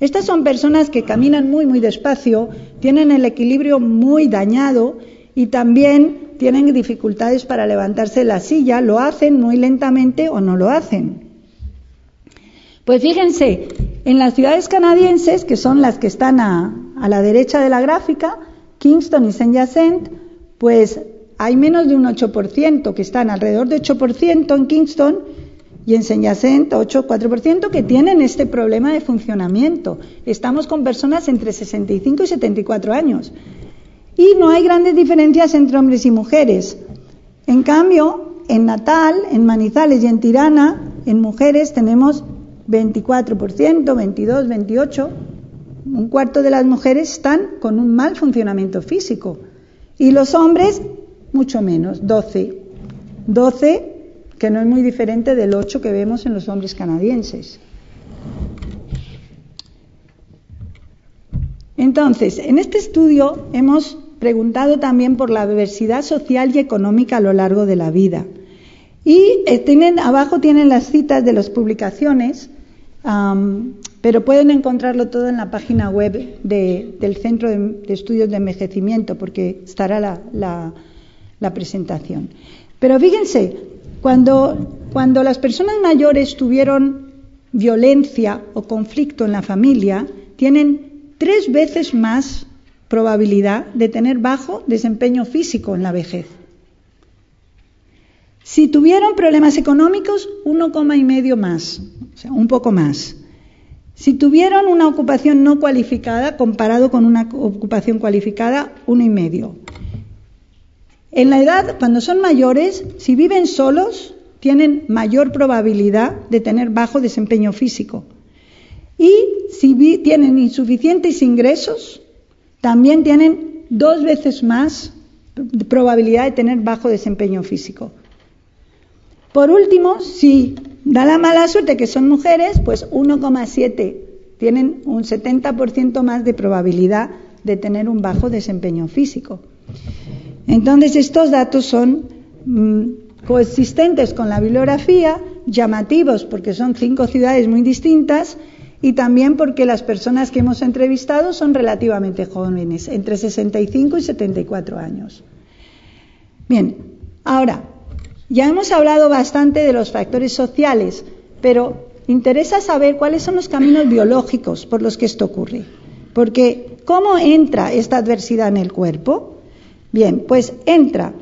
Estas son personas que caminan muy, muy despacio, tienen el equilibrio muy dañado y también tienen dificultades para levantarse de la silla, lo hacen muy lentamente o no lo hacen. Pues fíjense, en las ciudades canadienses, que son las que están a, a la derecha de la gráfica, Kingston y Saint Jacent, pues hay menos de un 8%, que están alrededor de 8% en Kingston y en Saint Jacent 8, 4% que tienen este problema de funcionamiento. Estamos con personas entre 65 y 74 años. Y no hay grandes diferencias entre hombres y mujeres. En cambio, en Natal, en Manizales y en Tirana, en mujeres tenemos 24%, 22, 28. Un cuarto de las mujeres están con un mal funcionamiento físico. Y los hombres mucho menos, 12. 12 que no es muy diferente del 8 que vemos en los hombres canadienses. Entonces, en este estudio hemos preguntado también por la diversidad social y económica a lo largo de la vida. Y eh, abajo tienen las citas de las publicaciones, pero pueden encontrarlo todo en la página web del Centro de, Estudios de Envejecimiento, porque estará la la presentación. Pero fíjense, cuando las personas mayores tuvieron violencia o conflicto en la familia, tienen tres veces más probabilidad de tener bajo desempeño físico en la vejez. Si tuvieron problemas económicos, uno coma y medio más, o sea, un poco más. Si tuvieron una ocupación no cualificada, comparado con una ocupación cualificada, uno y medio. En la edad, cuando son mayores, si viven solos, tienen mayor probabilidad de tener bajo desempeño físico. Y si tienen insuficientes ingresos, también tienen dos veces más probabilidad de tener bajo desempeño físico. Por último, si da la mala suerte que son mujeres, pues 1,7 tienen un 70% más de probabilidad de tener un bajo desempeño físico. Entonces, estos datos son mm, coexistentes con la bibliografía, llamativos porque son cinco ciudades muy distintas y también porque las personas que hemos entrevistado son relativamente jóvenes, entre 65 y 74 años. Bien, ahora, ya hemos hablado bastante de los factores sociales, pero interesa saber cuáles son los caminos biológicos por los que esto ocurre. Porque, ¿cómo entra esta adversidad en el cuerpo? Bien, pues entra.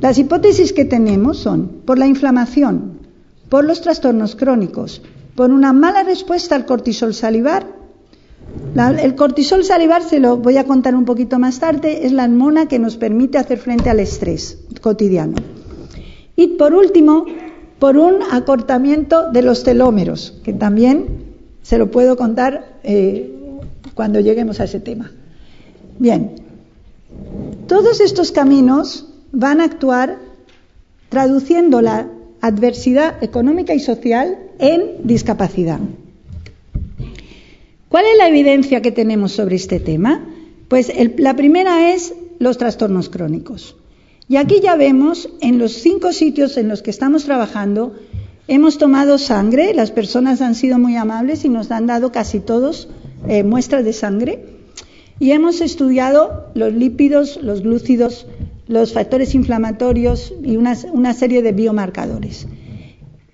Las hipótesis que tenemos son por la inflamación, por los trastornos crónicos, por una mala respuesta al cortisol salivar. El cortisol salivar, se lo voy a contar un poquito más tarde, es la hormona que nos permite hacer frente al estrés cotidiano. Y por último, por un acortamiento de los telómeros, que también se lo puedo contar eh, cuando lleguemos a ese tema. Bien, todos estos caminos van a actuar traduciendo la adversidad económica y social en discapacidad. ¿Cuál es la evidencia que tenemos sobre este tema? Pues la primera es los trastornos crónicos. Y aquí ya vemos en los cinco sitios en los que estamos trabajando, hemos tomado sangre, las personas han sido muy amables y nos han dado casi todos eh, muestras de sangre, y hemos estudiado los lípidos, los glúcidos, los factores inflamatorios y una, una serie de biomarcadores.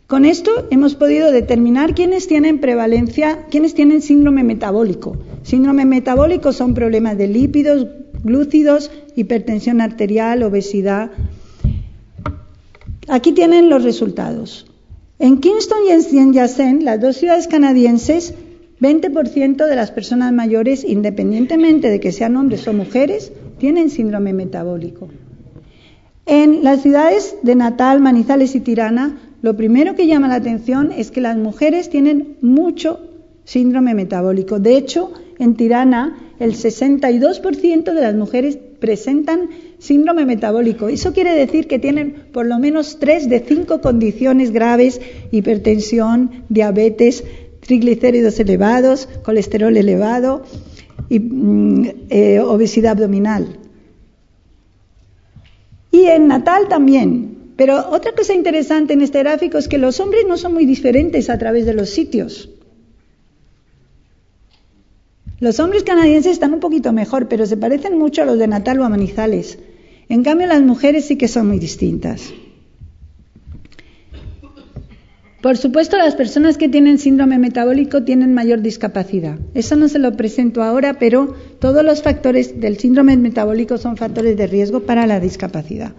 Con esto hemos podido determinar quiénes tienen prevalencia, quiénes tienen síndrome metabólico. Síndrome metabólico son problemas de lípidos, glúcidos, hipertensión arterial, obesidad. Aquí tienen los resultados. En Kingston y en Yassen, las dos ciudades canadienses, 20% de las personas mayores, independientemente de que sean hombres o mujeres, tienen síndrome metabólico. En las ciudades de Natal, Manizales y Tirana, lo primero que llama la atención es que las mujeres tienen mucho síndrome metabólico. De hecho, en Tirana, el 62% de las mujeres presentan síndrome metabólico. Eso quiere decir que tienen por lo menos tres de cinco condiciones graves, hipertensión, diabetes, triglicéridos elevados, colesterol elevado y mm, eh, obesidad abdominal. Y en Natal también, pero otra cosa interesante en este gráfico es que los hombres no son muy diferentes a través de los sitios. Los hombres canadienses están un poquito mejor, pero se parecen mucho a los de Natal o a Manizales. En cambio, las mujeres sí que son muy distintas. Por supuesto, las personas que tienen síndrome metabólico tienen mayor discapacidad. Eso no se lo presento ahora, pero todos los factores del síndrome metabólico son factores de riesgo para la discapacidad.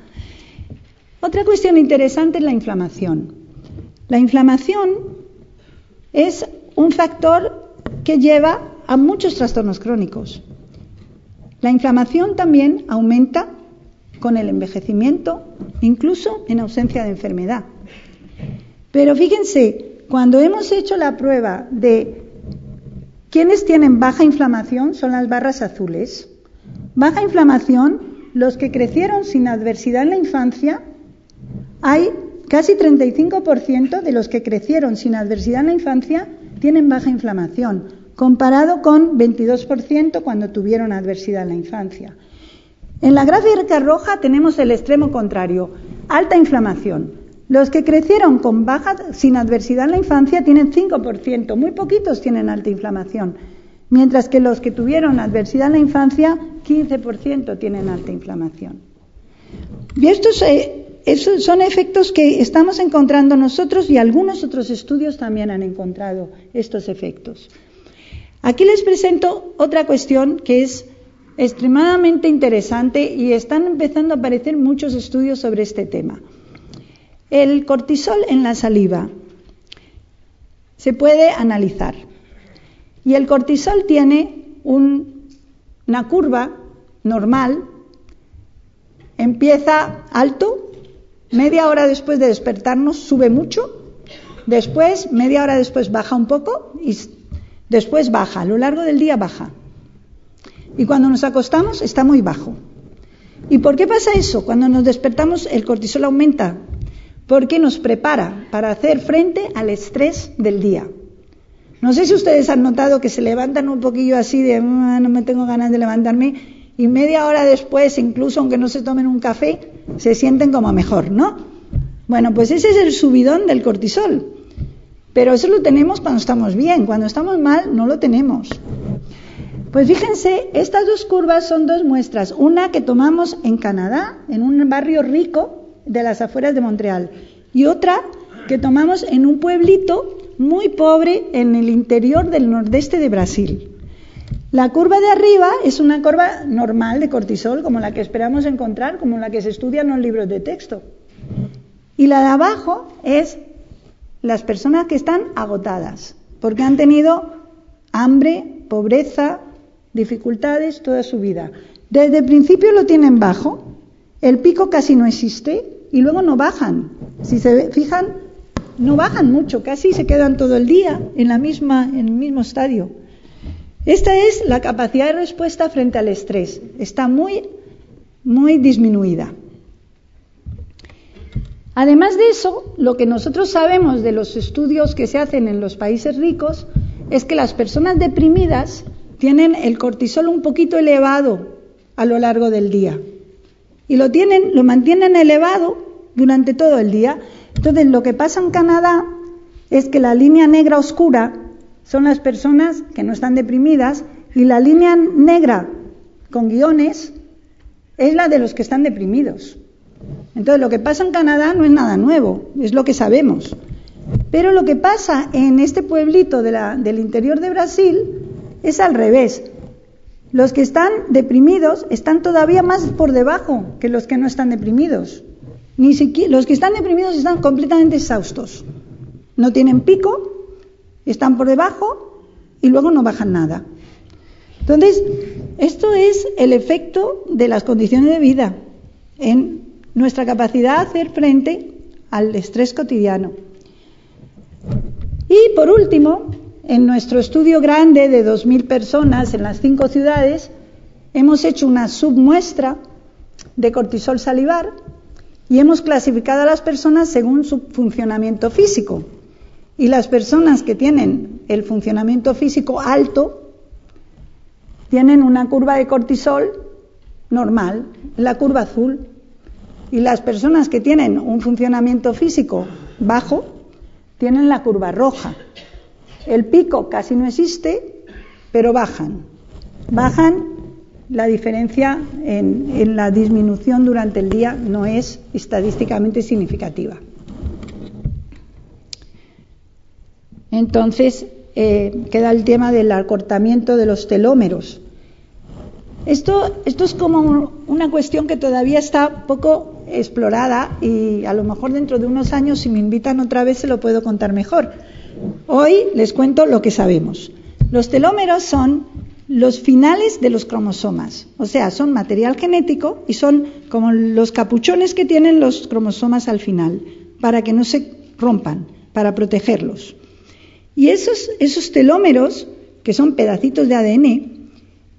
Otra cuestión interesante es la inflamación. La inflamación es un factor que lleva a muchos trastornos crónicos. La inflamación también aumenta con el envejecimiento, incluso en ausencia de enfermedad. Pero fíjense, cuando hemos hecho la prueba de quienes tienen baja inflamación, son las barras azules. Baja inflamación, los que crecieron sin adversidad en la infancia hay casi 35% de los que crecieron sin adversidad en la infancia tienen baja inflamación, comparado con 22% cuando tuvieron adversidad en la infancia. En la gráfica roja tenemos el extremo contrario, alta inflamación. Los que crecieron con baja sin adversidad en la infancia tienen 5%, muy poquitos tienen alta inflamación, mientras que los que tuvieron adversidad en la infancia, 15% tienen alta inflamación. Y esto se esos son efectos que estamos encontrando nosotros y algunos otros estudios también han encontrado estos efectos. Aquí les presento otra cuestión que es extremadamente interesante y están empezando a aparecer muchos estudios sobre este tema. El cortisol en la saliva se puede analizar y el cortisol tiene una curva normal, empieza alto Media hora después de despertarnos sube mucho, después, media hora después baja un poco y después baja, a lo largo del día baja. Y cuando nos acostamos está muy bajo. ¿Y por qué pasa eso? Cuando nos despertamos el cortisol aumenta, porque nos prepara para hacer frente al estrés del día. No sé si ustedes han notado que se levantan un poquillo así de ah, no me tengo ganas de levantarme y media hora después, incluso aunque no se tomen un café, se sienten como mejor, ¿no? Bueno, pues ese es el subidón del cortisol. Pero eso lo tenemos cuando estamos bien, cuando estamos mal no lo tenemos. Pues fíjense, estas dos curvas son dos muestras, una que tomamos en Canadá, en un barrio rico de las afueras de Montreal, y otra que tomamos en un pueblito muy pobre en el interior del nordeste de Brasil. La curva de arriba es una curva normal de cortisol, como la que esperamos encontrar, como la que se estudia en los libros de texto. Y la de abajo es las personas que están agotadas, porque han tenido hambre, pobreza, dificultades toda su vida. Desde el principio lo tienen bajo, el pico casi no existe y luego no bajan. Si se fijan, no bajan mucho, casi se quedan todo el día en, la misma, en el mismo estadio. Esta es la capacidad de respuesta frente al estrés. Está muy, muy disminuida. Además de eso, lo que nosotros sabemos de los estudios que se hacen en los países ricos es que las personas deprimidas tienen el cortisol un poquito elevado a lo largo del día. Y lo tienen, lo mantienen elevado durante todo el día. Entonces, lo que pasa en Canadá es que la línea negra oscura son las personas que no están deprimidas y la línea negra con guiones es la de los que están deprimidos. Entonces, lo que pasa en Canadá no es nada nuevo, es lo que sabemos. Pero lo que pasa en este pueblito del interior de Brasil es al revés. Los que están deprimidos están todavía más por debajo que los que no están deprimidos. Ni siquiera, los que están deprimidos están completamente exhaustos. No tienen pico, están por debajo y luego no bajan nada. Entonces, esto es el efecto de las condiciones de vida en nuestra capacidad de hacer frente al estrés cotidiano. Y por último, en nuestro estudio grande de 2.000 personas en las cinco ciudades, hemos hecho una submuestra de cortisol salivar y hemos clasificado a las personas según su funcionamiento físico. Y las personas que tienen el funcionamiento físico alto tienen una curva de cortisol normal, la curva azul. Y las personas que tienen un funcionamiento físico bajo tienen la curva roja. El pico casi no existe, pero bajan. Bajan, la diferencia en, la disminución durante el día no es estadísticamente significativa. Entonces, eh, queda el tema del acortamiento de los telómeros. Esto, esto es como una cuestión que todavía está poco explorada y a lo mejor dentro de unos años, si me invitan otra vez, se lo puedo contar mejor. Hoy les cuento lo que sabemos. Los telómeros son los finales de los cromosomas, o sea, son material genético y son como los capuchones que tienen los cromosomas al final, para que no se rompan, para protegerlos. Y esos, telómeros, que son pedacitos de ADN,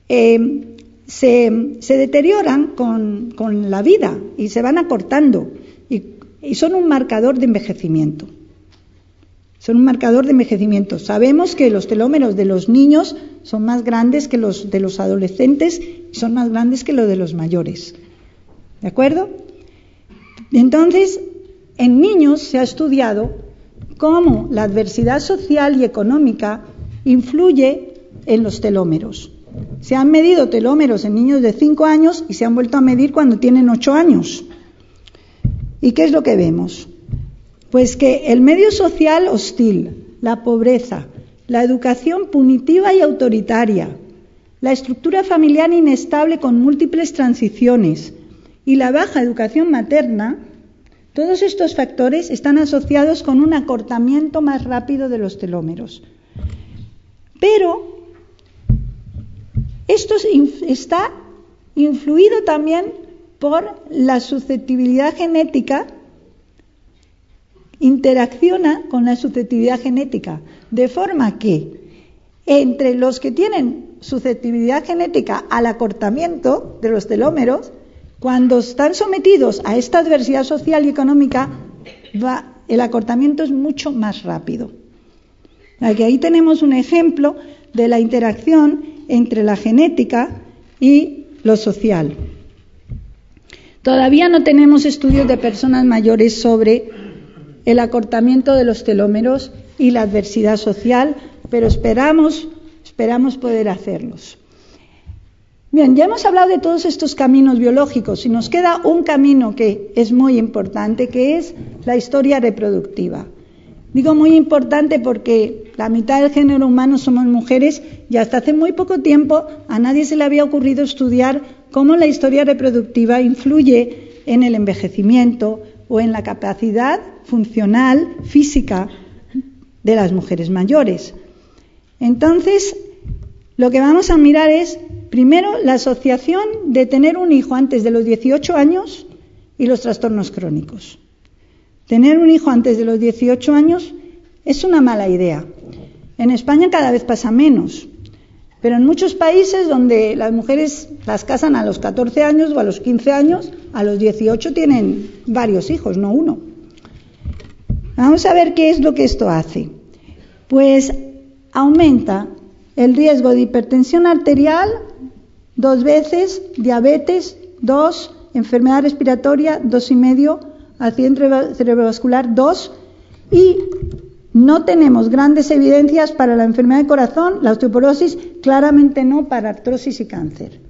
eh, se, deterioran con, con, la vida y se van acortando y son un marcador de envejecimiento. Son un marcador de envejecimiento. Sabemos que los telómeros de los niños son más grandes que los de los adolescentes y son más grandes que los de los mayores. ¿De acuerdo? Entonces, en niños se ha estudiado cómo la adversidad social y económica influye en los telómeros. Se han medido telómeros en niños de 5 años y se han vuelto a medir cuando tienen 8 años. ¿Y qué es lo que vemos? Pues que el medio social hostil, la pobreza, la educación punitiva y autoritaria, la estructura familiar inestable con múltiples transiciones y la baja educación materna, todos estos factores están asociados con un acortamiento más rápido de los telómeros. Pero esto está influido también por la susceptibilidad genética interacciona con la susceptibilidad genética, de forma que entre los que tienen susceptibilidad genética al acortamiento de los telómeros, cuando están sometidos a esta adversidad social y económica, el acortamiento es mucho más rápido. Aquí ahí tenemos un ejemplo de la interacción entre la genética y lo social. Todavía no tenemos estudios de personas mayores sobre el acortamiento de los telómeros y la adversidad social, pero esperamos, esperamos poder hacerlos. Bien, ya hemos hablado de todos estos caminos biológicos y nos queda un camino que es muy importante, que es la historia reproductiva. Digo muy importante porque la mitad del género humano somos mujeres y hasta hace muy poco tiempo a nadie se le había ocurrido estudiar cómo la historia reproductiva influye en el envejecimiento o en la capacidad funcional, física de las mujeres mayores. Entonces, lo que vamos a mirar es, primero, la asociación de tener un hijo antes de los 18 años y los trastornos crónicos. Tener un hijo antes de los 18 años es una mala idea. En España cada vez pasa menos, pero en muchos países donde las mujeres las casan a los 14 años o a los 15 años, a los 18 tienen varios hijos, no uno. Vamos a ver qué es lo que esto hace. Pues aumenta el riesgo de hipertensión arterial dos veces, diabetes dos, enfermedad respiratoria dos y medio, accidente cerebrovascular dos y no tenemos grandes evidencias para la enfermedad de corazón, la osteoporosis, claramente no para artrosis y cáncer.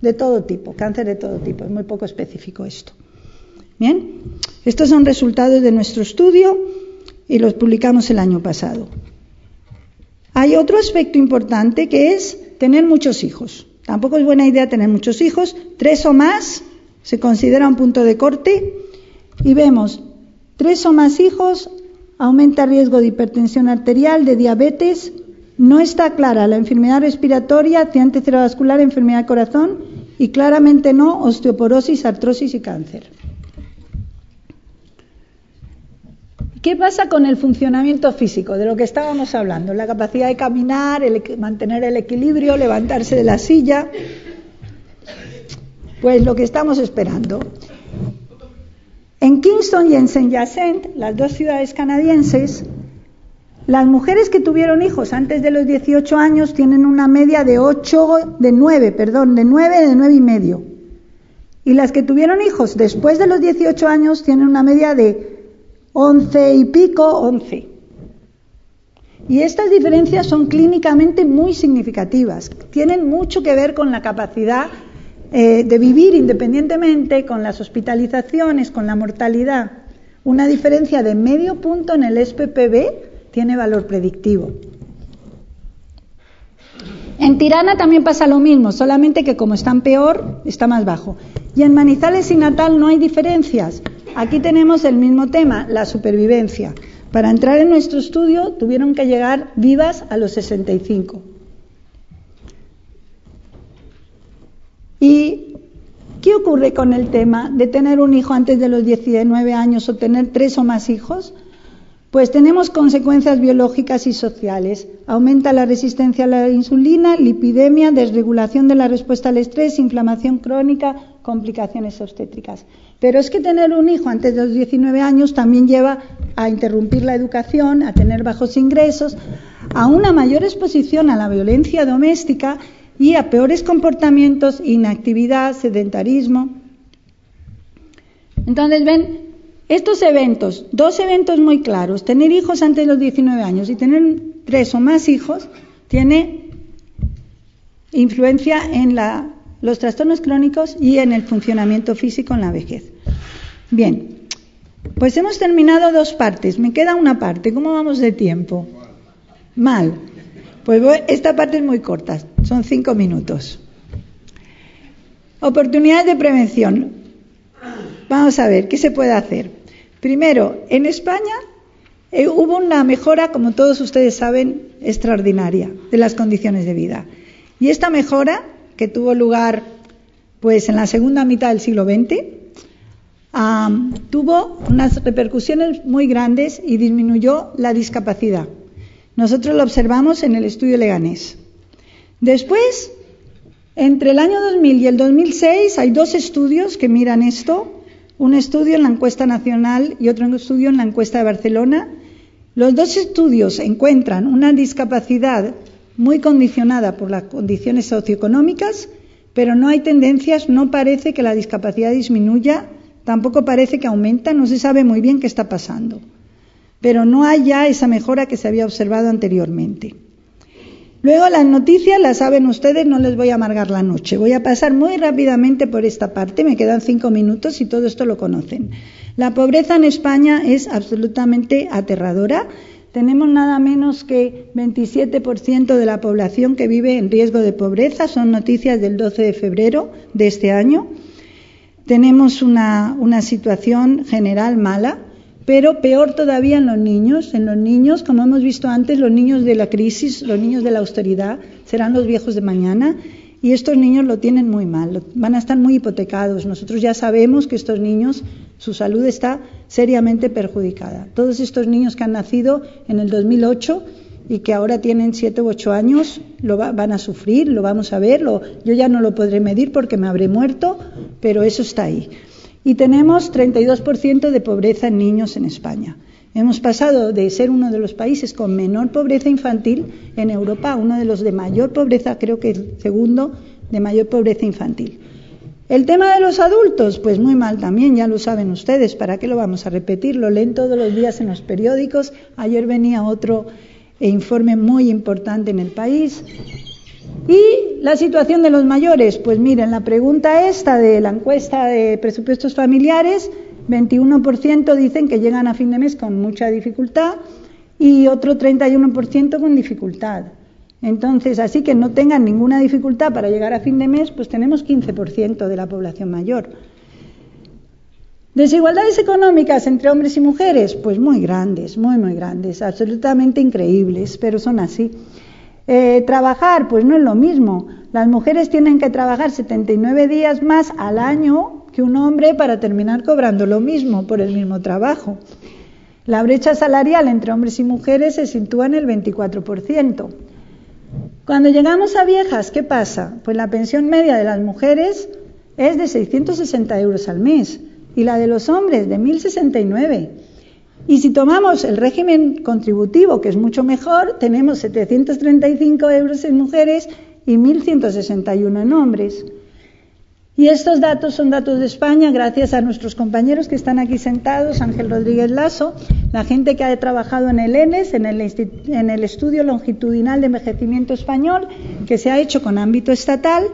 De todo tipo, cáncer de todo tipo, es muy poco específico esto. Bien, estos son resultados de nuestro estudio y los publicamos el año pasado. Hay otro aspecto importante que es tener muchos hijos. Tampoco es buena idea tener muchos hijos, tres o más se considera un punto de corte. Y vemos tres o más hijos aumenta riesgo de hipertensión arterial, de diabetes, no está clara la enfermedad respiratoria, accidente cerebrovascular, enfermedad de corazón y claramente no osteoporosis, artrosis y cáncer. ¿Qué pasa con el funcionamiento físico de lo que estábamos hablando? La capacidad de caminar, mantener el equilibrio, levantarse de la silla. Pues lo que estamos esperando. En Kingston y en Saint Jacent, las dos ciudades canadienses, las mujeres que tuvieron hijos antes de los 18 años tienen una media de 8, de 9, perdón, de 9, de 9 y medio. Y las que tuvieron hijos después de los 18 años tienen una media de once y pico, once. Y estas diferencias son clínicamente muy significativas, tienen mucho que ver con la capacidad eh, de vivir independientemente, con las hospitalizaciones, con la mortalidad. Una diferencia de medio punto en el SPPB tiene valor predictivo. En Tirana también pasa lo mismo, solamente que como están peor, está más bajo. Y en Manizales y Natal no hay diferencias. Aquí tenemos el mismo tema, la supervivencia. Para entrar en nuestro estudio tuvieron que llegar vivas a los 65. ¿Y qué ocurre con el tema de tener un hijo antes de los 19 años o tener tres o más hijos? Pues tenemos consecuencias biológicas y sociales. Aumenta la resistencia a la insulina, lipidemia, desregulación de la respuesta al estrés, inflamación crónica, complicaciones obstétricas. Pero es que tener un hijo antes de los 19 años también lleva a interrumpir la educación, a tener bajos ingresos, a una mayor exposición a la violencia doméstica y a peores comportamientos, inactividad, sedentarismo. Entonces, ven, estos eventos, dos eventos muy claros, tener hijos antes de los 19 años y tener tres o más hijos, tiene influencia en los trastornos crónicos y en el funcionamiento físico en la vejez. Bien, pues hemos terminado dos partes, me queda una parte, ¿cómo vamos de tiempo? Mal. Pues esta parte es muy corta, son cinco minutos. Oportunidades de prevención. Vamos a ver, ¿qué se puede hacer? Primero, en España eh, hubo una mejora, como todos ustedes saben, extraordinaria de las condiciones de vida. Y esta mejora, que tuvo lugar pues en la segunda mitad del siglo XX, tuvo unas repercusiones muy grandes y disminuyó la discapacidad. Nosotros lo observamos en el estudio Leganés. Después, entre el año 2000 y el 2006, hay dos estudios que miran esto un estudio en la encuesta nacional y otro estudio en la encuesta de Barcelona. Los dos estudios encuentran una discapacidad muy condicionada por las condiciones socioeconómicas, pero no hay tendencias, no parece que la discapacidad disminuya, tampoco parece que aumenta, no se sabe muy bien qué está pasando. Pero no hay ya esa mejora que se había observado anteriormente. Luego las noticias las saben ustedes, no les voy a amargar la noche. Voy a pasar muy rápidamente por esta parte, me quedan cinco minutos y todo esto lo conocen. La pobreza en España es absolutamente aterradora. Tenemos nada menos que 27% de la población que vive en riesgo de pobreza. Son noticias del 12 de febrero de este año. Tenemos una, situación general mala. Pero peor todavía en los niños. En los niños, como hemos visto antes, los niños de la crisis, los niños de la austeridad, serán los viejos de mañana. Y estos niños lo tienen muy mal, van a estar muy hipotecados. Nosotros ya sabemos que estos niños, su salud está seriamente perjudicada. Todos estos niños que han nacido en el 2008 y que ahora tienen siete u ocho años lo van a sufrir, lo vamos a ver. yo ya no lo podré medir porque me habré muerto, pero eso está ahí. Y tenemos 32% de pobreza en niños en España. Hemos pasado de ser uno de los países con menor pobreza infantil en Europa uno de los de mayor pobreza, creo que el segundo de mayor pobreza infantil. El tema de los adultos, pues muy mal también, ya lo saben ustedes, ¿para qué lo vamos a repetir? Lo leen todos los días en los periódicos. Ayer venía otro informe muy importante en el país. Y la situación de los mayores, pues miren, la pregunta esta de la encuesta de presupuestos familiares, 21% dicen que llegan a fin de mes con mucha dificultad y otro 31% con dificultad. Entonces, así que no tengan ninguna dificultad para llegar a fin de mes, pues tenemos 15% de la población mayor. Desigualdades económicas entre hombres y mujeres, pues muy grandes, muy, muy grandes, absolutamente increíbles, pero son así. Eh, trabajar, pues no es lo mismo. Las mujeres tienen que trabajar 79 días más al año que un hombre para terminar cobrando lo mismo por el mismo trabajo. La brecha salarial entre hombres y mujeres se sitúa en el 24%. Cuando llegamos a viejas, ¿qué pasa? Pues la pensión media de las mujeres es de 660 euros al mes y la de los hombres de 1.069. Y si tomamos el régimen contributivo, que es mucho mejor, tenemos 735 euros en mujeres y 1.161 en hombres. Y estos datos son datos de España gracias a nuestros compañeros que están aquí sentados, Ángel Rodríguez Lazo, la gente que ha trabajado en el ENES, en el, Estudio Longitudinal de Envejecimiento Español, que se ha hecho con ámbito estatal.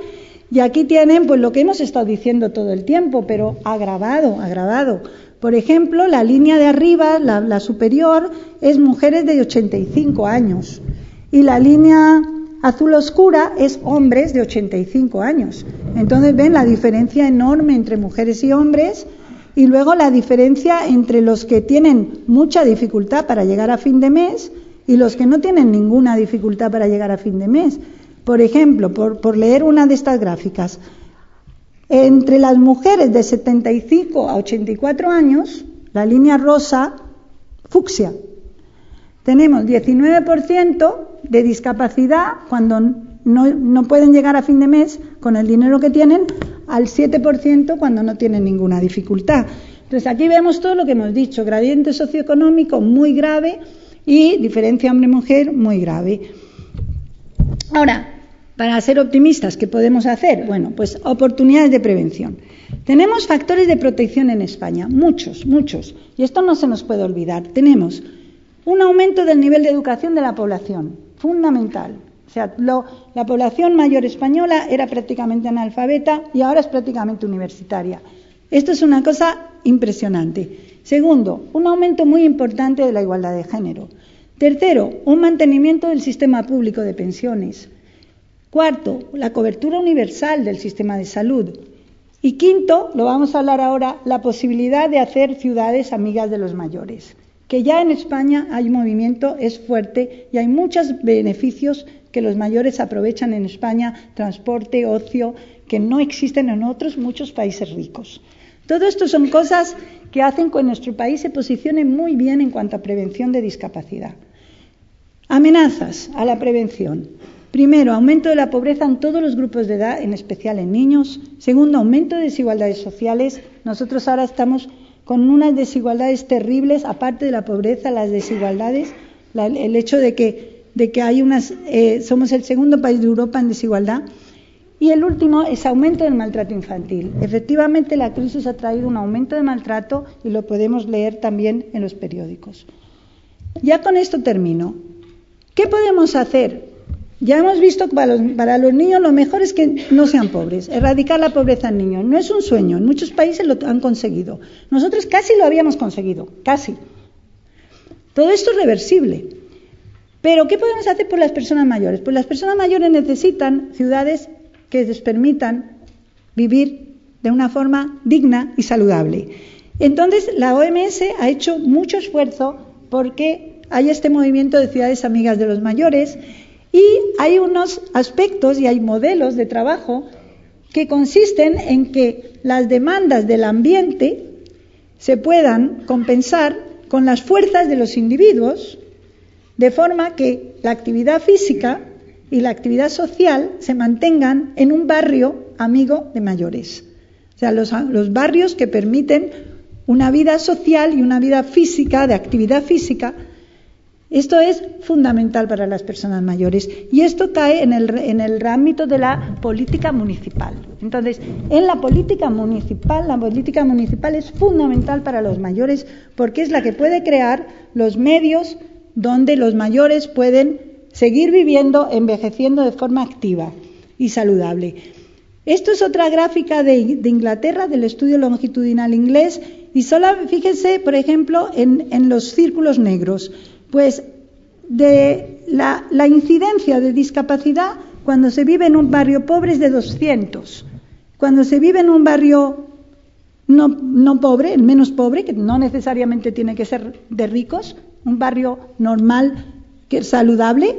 Y aquí tienen pues lo que hemos estado diciendo todo el tiempo, pero agravado, agravado. Por ejemplo, la línea de arriba, la superior, es mujeres de 85 años. Y la línea azul oscura es hombres de 85 años. Entonces ven la diferencia enorme entre mujeres y hombres y luego la diferencia entre los que tienen mucha dificultad para llegar a fin de mes y los que no tienen ninguna dificultad para llegar a fin de mes. Por ejemplo, por, por leer una de estas gráficas, entre las mujeres de 75 a 84 años, la línea rosa, fucsia, tenemos 19% de discapacidad cuando no, pueden llegar a fin de mes con el dinero que tienen al 7% cuando no tienen ninguna dificultad. Entonces aquí vemos todo lo que hemos dicho, gradiente socioeconómico muy grave y diferencia hombre-mujer muy grave. Ahora, para ser optimistas, ¿qué podemos hacer? Bueno, pues oportunidades de prevención. Tenemos factores de protección en España, muchos, muchos, y esto no se nos puede olvidar. Tenemos un aumento del nivel de educación de la población, fundamental. O sea, la población mayor española era prácticamente analfabeta y ahora es prácticamente universitaria. Esto es una cosa impresionante. Segundo, un aumento muy importante de la igualdad de género. Tercero, un mantenimiento del sistema público de pensiones. Cuarto, la cobertura universal del sistema de salud. Y quinto, lo vamos a hablar ahora, la posibilidad de hacer ciudades amigas de los mayores que ya en España hay movimiento, es fuerte y hay muchos beneficios que los mayores aprovechan en España, transporte, ocio, que no existen en otros muchos países ricos. Todo esto son cosas que hacen que nuestro país se posicione muy bien en cuanto a prevención de discapacidad. Amenazas a la prevención. Primero, aumento de la pobreza en todos los grupos de edad, en especial en niños. Segundo, aumento de desigualdades sociales. Nosotros ahora estamos con unas desigualdades terribles, aparte de la pobreza, las desigualdades, el hecho de que, de que hay unas, eh, somos el segundo país de Europa en desigualdad. Y el último es aumento del maltrato infantil. Efectivamente, la crisis ha traído un aumento de maltrato y lo podemos leer también en los periódicos. Ya con esto termino. ¿Qué podemos hacer ya hemos visto que para los, niños lo mejor es que no sean pobres, erradicar la pobreza en niños. No es un sueño, en muchos países lo han conseguido. Nosotros casi lo habíamos conseguido, casi. Todo esto es reversible. Pero, ¿qué podemos hacer por las personas mayores? Pues las personas mayores necesitan ciudades que les permitan vivir de una forma digna y saludable. Entonces, la OMS ha hecho mucho esfuerzo porque hay este movimiento de ciudades amigas de los mayores y hay unos aspectos y hay modelos de trabajo que consisten en que las demandas del ambiente se puedan compensar con las fuerzas de los individuos, de forma que la actividad física y la actividad social se mantengan en un barrio amigo de mayores. O sea, los, barrios que permiten una vida social y una vida física, de actividad física. Esto es fundamental para las personas mayores y esto cae en el, en el ámbito de la política municipal. Entonces, en la política municipal, la política municipal es fundamental para los mayores porque es la que puede crear los medios donde los mayores pueden seguir viviendo, envejeciendo de forma activa y saludable. Esto es otra gráfica de, Inglaterra, del estudio longitudinal inglés, y solo fíjense, por ejemplo, en, los círculos negros. Pues de la, incidencia de discapacidad cuando se vive en un barrio pobre es de 200. Cuando se vive en un barrio no, no pobre, el menos pobre, que no necesariamente tiene que ser de ricos, un barrio normal, que es saludable,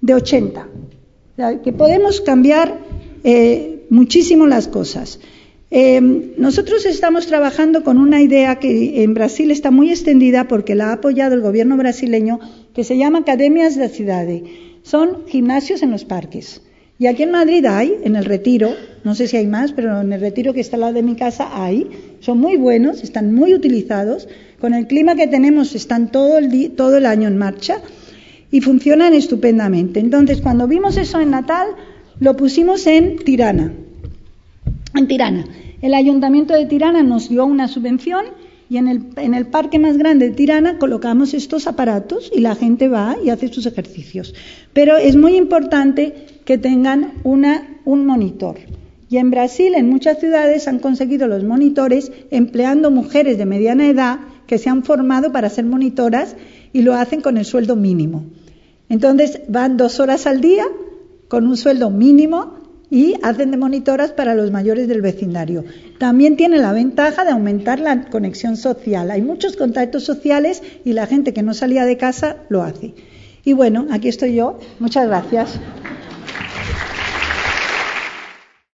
de 80. O sea, que podemos cambiar eh, muchísimo las cosas. Eh, nosotros estamos trabajando con una idea que en Brasil está muy extendida porque la ha apoyado el gobierno brasileño, que se llama Academias de Ciudad. Son gimnasios en los parques. Y aquí en Madrid hay, en el Retiro, no sé si hay más, pero en el Retiro que está al lado de mi casa hay. Son muy buenos, están muy utilizados. Con el clima que tenemos están todo el, todo el año en marcha y funcionan estupendamente. Entonces, cuando vimos eso en Natal, lo pusimos en Tirana. En Tirana. El ayuntamiento de Tirana nos dio una subvención y en el, en el, parque más grande de Tirana colocamos estos aparatos y la gente va y hace sus ejercicios. Pero es muy importante que tengan una, un monitor. Y en Brasil, en muchas ciudades, han conseguido los monitores empleando mujeres de mediana edad que se han formado para ser monitoras y lo hacen con el sueldo mínimo. Entonces van dos horas al día con un sueldo mínimo y hacen de monitoras para los mayores del vecindario. También tiene la ventaja de aumentar la conexión social. Hay muchos contactos sociales y la gente que no salía de casa lo hace. Y bueno, aquí estoy yo. Muchas gracias.